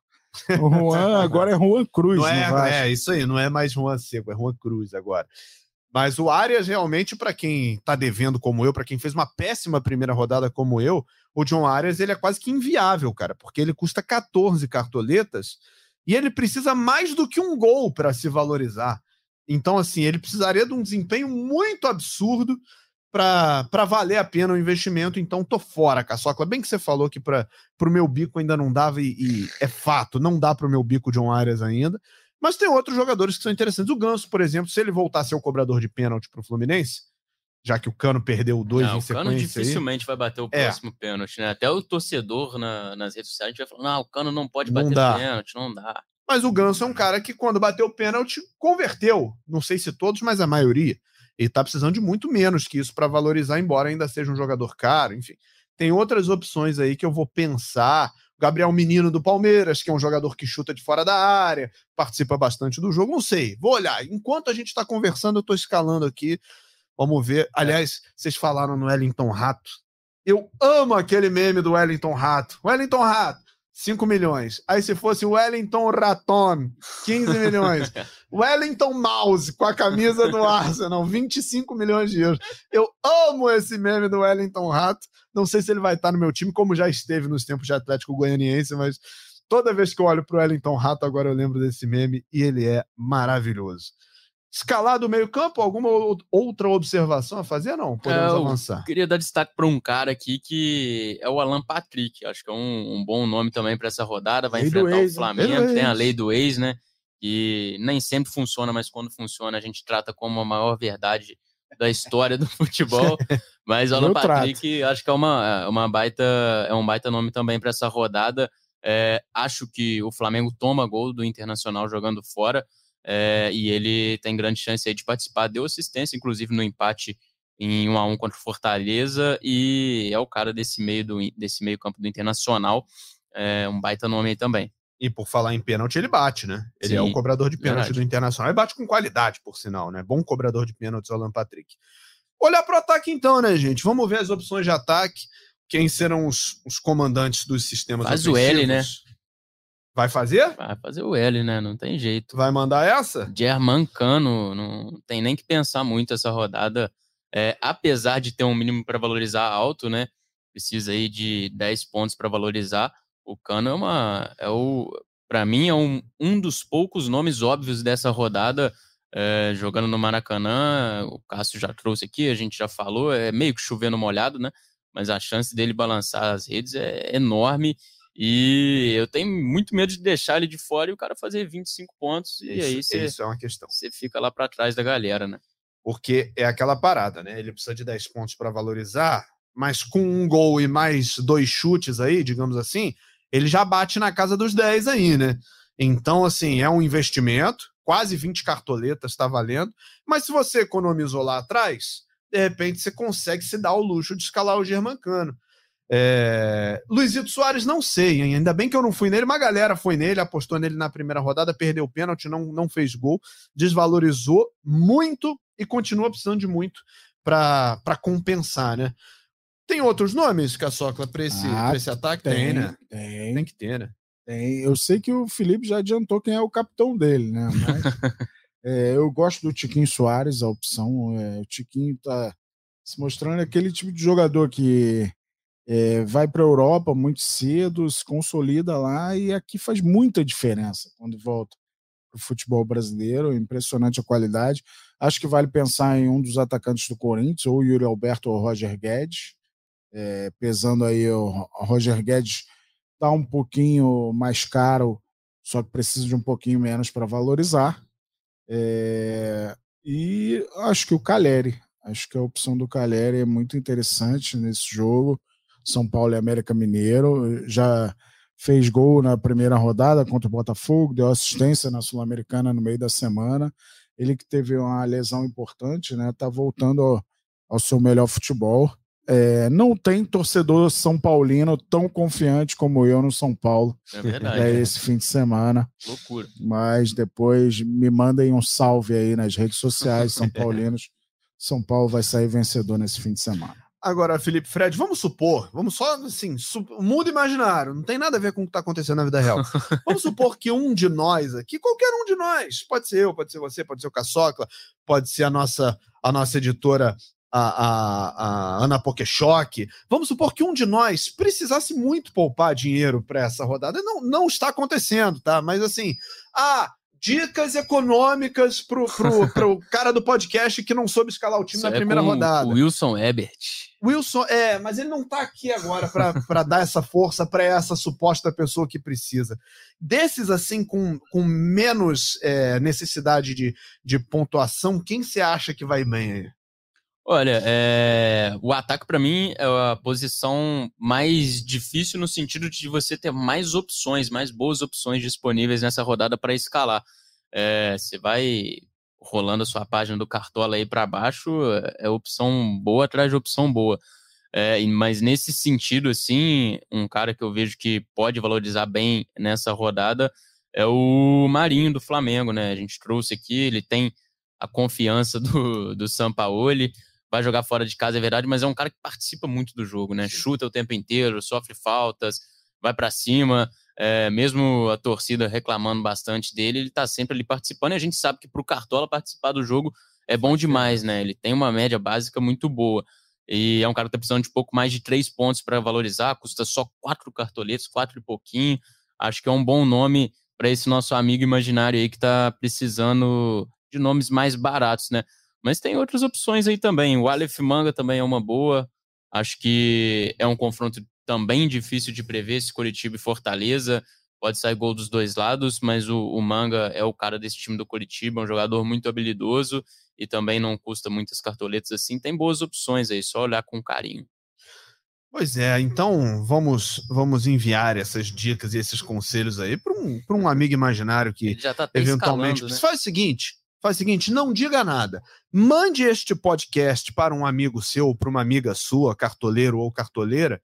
O Juan agora é Juan Cruz. Não é, é isso aí, não é mais Juan Seco, é Juan Cruz agora. Mas o Arias, realmente, para quem tá devendo como eu, para quem fez uma péssima primeira rodada como eu, o John Arias ele é quase que inviável, cara, porque ele custa 14 cartoletas e ele precisa mais do que um gol para se valorizar. Então, assim, ele precisaria de um desempenho muito absurdo para valer a pena o investimento. Então, tô fora, Caçocla. Bem que você falou que para o meu bico ainda não dava, e, e é fato, não dá para o meu bico John Arias ainda. Mas tem outros jogadores que são interessantes. O Ganso, por exemplo, se ele voltar a ser o cobrador de pênalti para o Fluminense, já que o Cano perdeu dois Não, em o Cano sequência. aí, dificilmente vai bater o É. próximo pênalti, né? Até o torcedor na- nas redes sociais vai falar: não, o Cano não pode Não bater dá. pênalti, não dá. Mas o Ganso é um cara que, quando bateu o pênalti, converteu. Não sei se todos, mas a maioria. Ele tá precisando de muito menos que isso para valorizar, embora ainda seja um jogador caro. Enfim, tem outras opções aí que eu vou pensar. O Gabriel Menino do Palmeiras, que é um jogador que chuta de fora da área, participa bastante do jogo. Não sei, vou olhar. Enquanto a gente está conversando, eu estou escalando aqui. Vamos ver. Aliás, vocês falaram no Wellington Rato. Eu amo aquele meme do Wellington Rato. Wellington Rato, 5 milhões. Aí se fosse Wellington Raton, 15 milhões. Wellington Mouse com a camisa do Arsenal, 25 milhões de euros. Eu amo esse meme do Wellington Rato. Não sei se ele vai estar no meu time, como já esteve nos tempos de Atlético Goianiense, mas toda vez que eu olho para o Wellington Rato, agora eu lembro desse meme e ele é maravilhoso. Escalar do meio-campo, alguma ou- outra observação a fazer? Não, podemos É, eu avançar. Queria dar destaque para um cara aqui que é o Alan Patrick. Acho que é um, um bom nome também para essa rodada. Vai Lei enfrentar ex, o hein? Flamengo. Tem a lei do ex, né? Que nem sempre funciona, mas quando funciona a gente trata como a maior verdade da história do futebol. Mas o Alan Eu trato. Patrick acho que é uma, é uma baita, é um baita nome também para essa rodada. É, acho que o Flamengo toma gol do Internacional jogando fora. É, e ele tem grande chance aí de participar. Deu assistência, inclusive, no empate em 1 a 1 contra o Fortaleza e é o cara desse meio do desse meio campo do Internacional, é um baita nome aí também. E por falar em pênalti, ele bate, né? Ele Sim, é o cobrador de pênalti verdade. do Internacional. E bate com qualidade, por sinal, né? Bom cobrador de pênaltis, o Alan Patrick. Olhar para o ataque, então, né, gente? Vamos ver as opções de ataque. Quem serão os, os comandantes dos sistemas Faz ofensivos. o L, né? Vai fazer? Vai fazer o L, né? Não tem jeito. Vai mandar essa? German Cano, não tem nem que pensar muito essa rodada. É, apesar de ter um mínimo para valorizar alto, né? Precisa aí de 10 pontos para valorizar. O Cano é uma. É o, para mim, é um, um dos poucos nomes óbvios dessa rodada. É, jogando no Maracanã, o Cássio já trouxe aqui, a gente já falou, é meio que chovendo molhado, né? Mas a chance dele balançar as redes é enorme. E eu tenho muito medo de deixar ele de fora e o cara fazer 25 pontos. E isso, aí você, isso é uma questão. Você fica lá para trás da galera, né? Porque é aquela parada, né? Ele precisa de 10 pontos para valorizar, mas com um gol e mais dois chutes aí, digamos assim, ele já bate na casa dos 10 aí, né? Então, assim, é um investimento, quase 20 cartoletas está valendo, mas se você economizou lá atrás, de repente você consegue se dar o luxo de escalar o Germancano. É... Luizito Soares, não sei, hein? ainda bem que eu não fui nele, uma galera foi nele, apostou nele na primeira rodada, perdeu o pênalti, não, não fez gol, desvalorizou muito e continua precisando de muito para compensar, né? Tem outros nomes, Caçocla, para esse, ah, esse ataque? Tem, tem, né? Tem. Tem que ter, né? Tem. Eu sei que o Felipe já adiantou quem é o capitão dele, né? Mas, é, eu gosto do Tiquinho Soares, a opção. É, o Tiquinho tá se mostrando aquele tipo de jogador que é, vai para a Europa muito cedo, se consolida lá e aqui faz muita diferença quando volta para o futebol brasileiro. Impressionante a qualidade. Acho que vale pensar em um dos atacantes do Corinthians, ou Yuri Alberto ou Roger Guedes é, pesando aí o Roger Guedes está um pouquinho mais caro, só que precisa de um pouquinho menos para valorizar. É, e acho que o Caleri, acho que a opção do Caleri é muito interessante nesse jogo. São Paulo e América Mineiro já fez gol na primeira rodada contra o Botafogo, deu assistência na Sul-Americana no meio da semana. Ele que teve uma lesão importante, né? Tá voltando ao, ao seu melhor futebol. É, não tem torcedor São Paulino tão confiante como eu no São Paulo. É verdade. É esse fim de semana. Loucura. Mas depois me mandem um salve aí nas redes sociais, São Paulinos. São Paulo vai sair vencedor nesse fim de semana. Agora, Felipe Fred, vamos supor, vamos só assim, o mundo imaginário, não tem nada a ver com o que está acontecendo na vida real. Vamos supor que um de nós aqui, qualquer um de nós, pode ser eu, pode ser você, pode ser o Caçocla, pode ser a nossa, a nossa editora a, a, a Ana Pokeshock, vamos supor que um de nós precisasse muito poupar dinheiro para essa rodada. Não, não está acontecendo, tá? Mas assim, ah, dicas econômicas pro, pro, pro cara do podcast que não soube escalar o time Isso na é primeira rodada. Wilson Ebert. Wilson, é, mas ele não está aqui agora para dar essa força para essa suposta pessoa que precisa. Desses, assim, com, com menos é, necessidade de, de pontuação, quem você acha que vai bem aí? Olha, é... o ataque para mim é a posição mais difícil no sentido de você ter mais opções, mais boas opções disponíveis nessa rodada para escalar. É... Você vai rolando a sua página do Cartola aí para baixo, é opção boa atrás de opção boa. É, mas nesse sentido, assim, um cara que eu vejo que pode valorizar bem nessa rodada é o Marinho do Flamengo, né? A gente trouxe aqui, ele tem a confiança do, do Sampaoli, vai jogar fora de casa, é verdade, mas é um cara que participa muito do jogo, né? Chuta o tempo inteiro, sofre faltas, vai para cima. É, mesmo a torcida reclamando bastante dele, ele tá sempre ali participando e a gente sabe que pro Cartola participar do jogo é bom demais, né? Ele tem uma média básica muito boa. E é um cara que tá precisando de pouco mais de três pontos para valorizar, custa só quatro cartoletes, quatro e pouquinho. Acho que é um bom nome para esse nosso amigo imaginário aí que tá precisando de nomes mais baratos, né? Mas tem outras opções aí também. O Aleph Manga também é uma boa. Acho que é um confronto também difícil de prever, esse Curitiba e Fortaleza. Pode sair gol dos dois lados, mas o, o Manga é o cara desse time do Curitiba, é um jogador muito habilidoso e também não custa muitas cartoletas assim. Tem boas opções aí, só olhar com carinho. Pois é, então vamos vamos enviar essas dicas e esses conselhos aí para um, um amigo imaginário que tá eventualmente. Né? Faz o seguinte: faz o seguinte, não diga nada. Mande este podcast para um amigo seu, para uma amiga sua, cartoleiro ou cartoleira,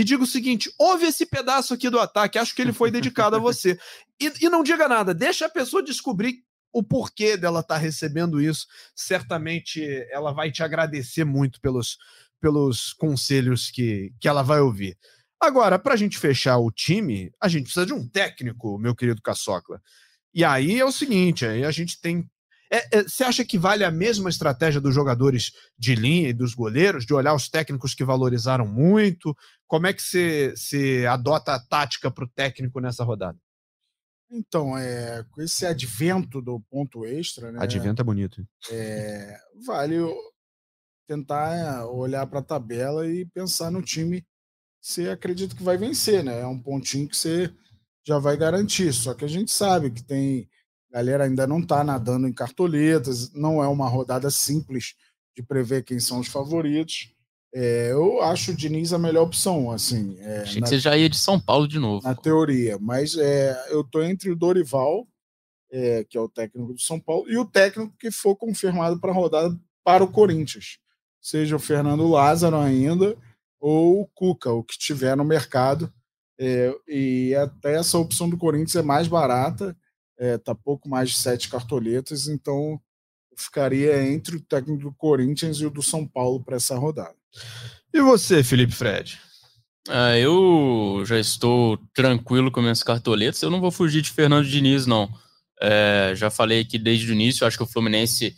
e diga o seguinte: ouve esse pedaço aqui do ataque, acho que ele foi dedicado a você. E, e não diga nada, deixa a pessoa descobrir o porquê dela estar tá recebendo isso. Certamente ela vai te agradecer muito pelos, pelos conselhos que, que ela vai ouvir. Agora, para a gente fechar o time, a gente precisa de um técnico, meu querido Caçocla. E aí é o seguinte: aí a gente tem. É, é, você acha que vale a mesma estratégia dos jogadores de linha e dos goleiros, de olhar os técnicos que valorizaram muito? Como é que você, você adota a tática para o técnico nessa rodada? Então, é, com esse advento do ponto extra, né? Advento é bonito. É, vale tentar olhar para a tabela e pensar no time você acredita que vai vencer, né? É um pontinho que você já vai garantir. Só que a gente sabe que tem galera ainda não está nadando em cartoletas, não é uma rodada simples de prever quem são os favoritos. É, eu acho o Diniz a melhor opção, assim. É, Achei na, que você já ia de São Paulo de novo. Na teoria, mas é, eu tô entre o Dorival, é, que é o técnico do São Paulo, e o técnico que for confirmado para a rodada para o Corinthians. Seja o Fernando Lázaro ainda, ou o Cuca, o que tiver no mercado. É, e até essa opção do Corinthians é mais barata, é, tá pouco mais de sete cartoletas, então eu ficaria entre o técnico do Corinthians e o do São Paulo para essa rodada. E você, Felipe Fred? Ah, eu já estou tranquilo com minhas cartoletas. Eu não vou fugir de Fernando Diniz, não. É, já falei aqui desde o início, acho que o Fluminense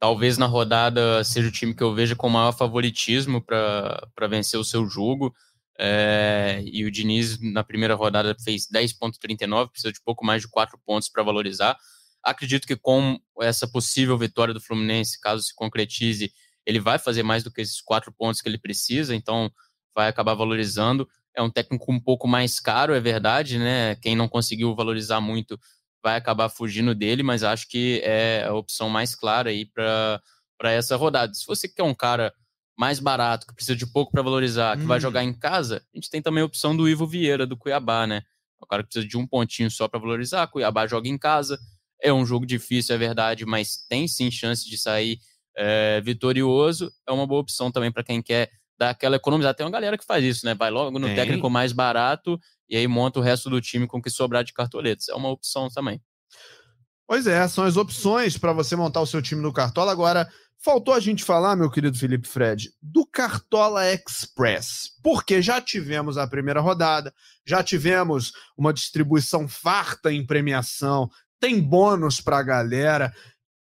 talvez na rodada seja o time que eu veja com maior favoritismo para vencer o seu jogo. É, e o Diniz, na primeira rodada, fez 10,39, precisa de pouco mais de 4 pontos para valorizar. Acredito que com essa possível vitória do Fluminense, caso se concretize, ele vai fazer mais do que esses 4 pontos que ele precisa, então vai acabar valorizando. É um técnico um pouco mais caro, é verdade, né? Quem não conseguiu valorizar muito vai acabar fugindo dele, mas acho que é a opção mais clara aí para essa rodada. Se você quer um cara mais barato, que precisa de pouco para valorizar, que hum. vai jogar em casa, a gente tem também a opção do Ivo Vieira, do Cuiabá, né? O cara que precisa de um pontinho só para valorizar. Cuiabá joga em casa. É um jogo difícil, é verdade, mas tem sim chance de sair é, vitorioso. É uma boa opção também para quem quer dar aquela economizada. Tem uma galera que faz isso, né? Vai logo no tem. técnico mais barato e aí monta o resto do time com o que sobrar de cartoletas. É uma opção também. Pois é, são as opções para você montar o seu time no Cartola. Agora, faltou a gente falar, meu querido Felipe Fred, do Cartola Express. Porque já tivemos a primeira rodada, já tivemos uma distribuição farta em premiação, tem bônus para a galera.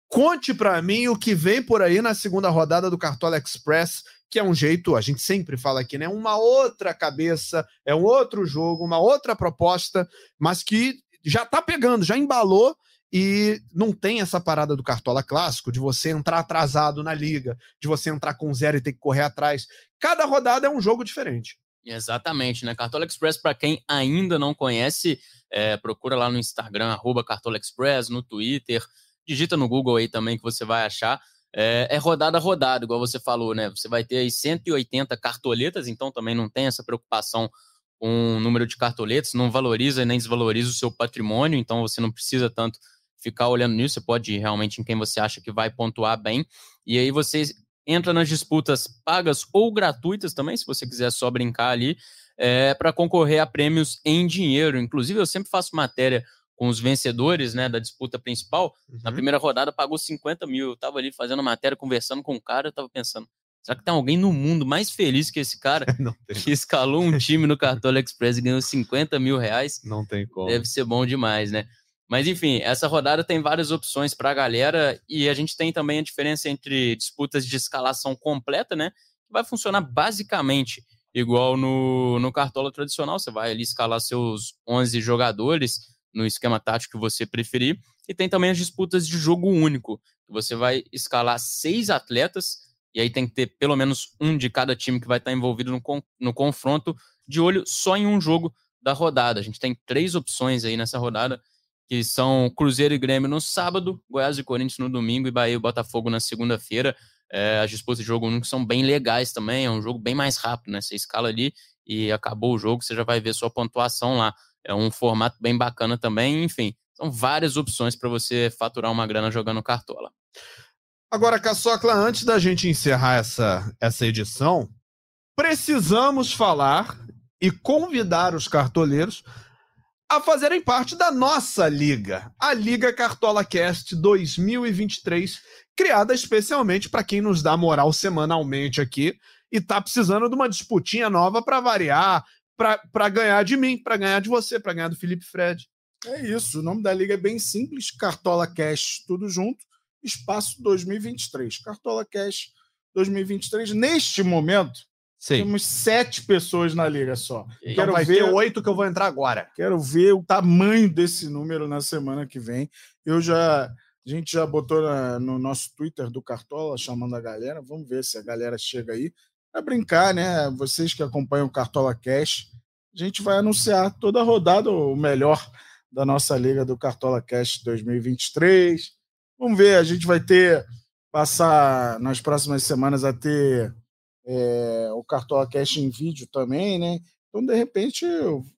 Conte para mim o que vem por aí na segunda rodada do Cartola Express que é um jeito, a gente sempre fala aqui, né? Uma outra cabeça, é um outro jogo, uma outra proposta, mas que já tá pegando, já embalou e não tem essa parada do cartola clássico de você entrar atrasado na liga, de você entrar com zero e ter que correr atrás. Cada rodada é um jogo diferente. Exatamente, né? Cartola Express, para quem ainda não conhece, é, procura lá no Instagram, arroba Cartola Express, no Twitter, digita no Google aí também que você vai achar é, é, rodada a rodada, igual você falou, né? Você vai ter aí 180 cartoletas, então também não tem essa preocupação com o número de cartoletas, não valoriza nem desvaloriza o seu patrimônio, então você não precisa tanto ficar olhando nisso, você pode ir realmente em quem você acha que vai pontuar bem, e aí você entra nas disputas pagas ou gratuitas também, se você quiser só brincar ali, é, para concorrer a prêmios em dinheiro. Inclusive, eu sempre faço matéria com os vencedores né, da disputa principal. Uhum. Na primeira rodada pagou 50 mil. Eu tava ali fazendo matéria, conversando com o cara, eu tava pensando, será que tem alguém no mundo mais feliz que esse cara que escalou um time no Cartola Express e ganhou 50 mil reais? Não tem como. Deve ser bom demais, né? Mas enfim, essa rodada tem várias opções para a galera e a gente tem também a diferença entre disputas de escalação completa, né? Que vai funcionar basicamente igual no, no Cartola tradicional. Você vai ali escalar seus 11 jogadores no esquema tático que você preferir. E tem também as disputas de jogo único, que você vai escalar seis atletas, e aí tem que ter pelo menos um de cada time que vai estar envolvido no, no confronto, de olho só em um jogo da rodada. A gente tem três opções aí nessa rodada, que são Cruzeiro e Grêmio no sábado, Goiás e Corinthians no domingo e Bahia e Botafogo na segunda-feira. É, as disputas de jogo único são bem legais também, é um jogo bem mais rápido, né? Você escala ali e acabou o jogo, você já vai ver sua pontuação lá. É um formato bem bacana também, enfim. São várias opções para você faturar uma grana jogando cartola. Agora, Caçocla, antes da gente encerrar essa, essa edição, precisamos falar e convidar os cartoleiros a fazerem parte da nossa liga, a Liga Cartola Cast 2023, criada especialmente para quem nos dá moral semanalmente aqui e tá precisando de uma disputinha nova para variar, para ganhar de mim, para ganhar de você, para ganhar do Felipe Fred. É isso, o nome da liga é bem simples, Cartola Cash, tudo junto, espaço 2023. Cartola Cash 2023, neste momento, Sim. Temos sete pessoas na liga só. Então quero vai ver oito que eu vou entrar agora. Quero ver o tamanho desse número na semana que vem. Eu já, a gente já botou na, no nosso Twitter do Cartola chamando a galera. Vamos ver se a galera chega aí para brincar, né? Vocês que acompanham o Cartola Cash, a gente vai anunciar toda a rodada o melhor da nossa liga do Cartola Cash 2023. Vamos ver, a gente vai ter passar nas próximas semanas a ter é, o Cartola Cash em vídeo também, né? Então, de repente,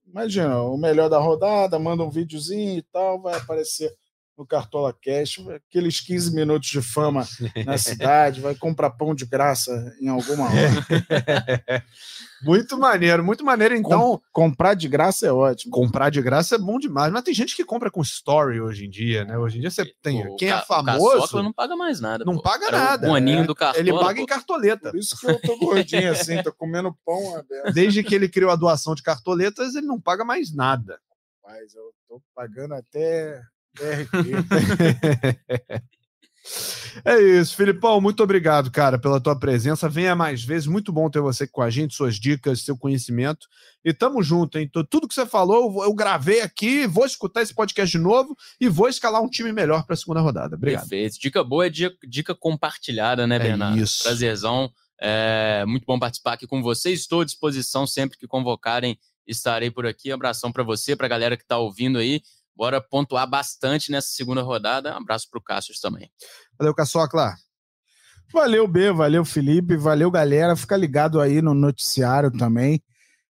imagina, o melhor da rodada, manda um videozinho e tal, vai aparecer no Cartola Cash, aqueles 15 minutos de fama na cidade, vai comprar pão de graça em alguma hora. muito maneiro, muito maneiro. Então, Com, comprar de graça é ótimo. Comprar de graça é bom demais, mas tem gente que compra com story hoje em dia, né? Hoje em dia você tem o, quem é famoso, não paga mais nada. Não pô. paga nada. O aninho é. do cartão. Ele paga pô. em cartoleta. Por isso que eu tô gordinho assim, tô comendo pão aberto. Desde que ele criou a doação de cartoletas, ele não paga mais nada. Mas eu tô pagando até É isso, Filipão, muito obrigado, cara, pela tua presença. Venha mais vezes, muito bom ter você com a gente, suas dicas, seu conhecimento. E tamo junto, hein? Tudo que você falou, eu gravei aqui, vou escutar esse podcast de novo e vou escalar um time melhor para a segunda rodada. Obrigado. Perfeito. Dica boa é dica, dica compartilhada, né, é Bernardo? É isso. Prazerzão. É muito bom participar aqui com vocês. Estou à disposição sempre que convocarem. Estarei por aqui. Abração para você, para a galera que está ouvindo aí. Bora pontuar bastante nessa segunda rodada. Um abraço para o Cássio também. Valeu, Caçocla. Valeu, B, valeu, Felipe, valeu, galera. Fica ligado aí no noticiário também.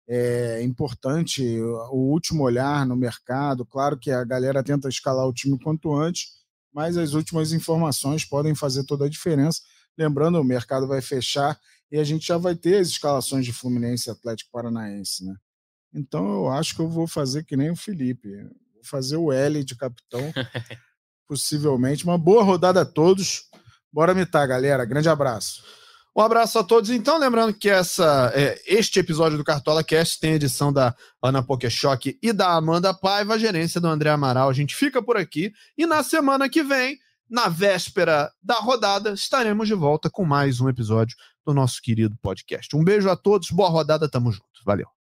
É importante o último olhar no mercado. Claro que a galera tenta escalar o time quanto antes, mas as últimas informações podem fazer toda a diferença. Lembrando, o mercado vai fechar e a gente já vai ter as escalações de Fluminense e Atlético Paranaense, né? Então eu acho que eu vou fazer que nem o Felipe fazer o L de capitão, possivelmente. Uma boa rodada a todos. Bora mitar, galera. Grande abraço. Um abraço a todos. Então, lembrando que essa, é, este episódio do Cartola Cast tem edição da Ana Pokeshock e da Amanda Paiva, gerência do André Amaral. A gente fica por aqui e na semana que vem, na véspera da rodada, estaremos de volta com mais um episódio do nosso querido podcast. Um beijo a todos, boa rodada, tamo junto. Valeu.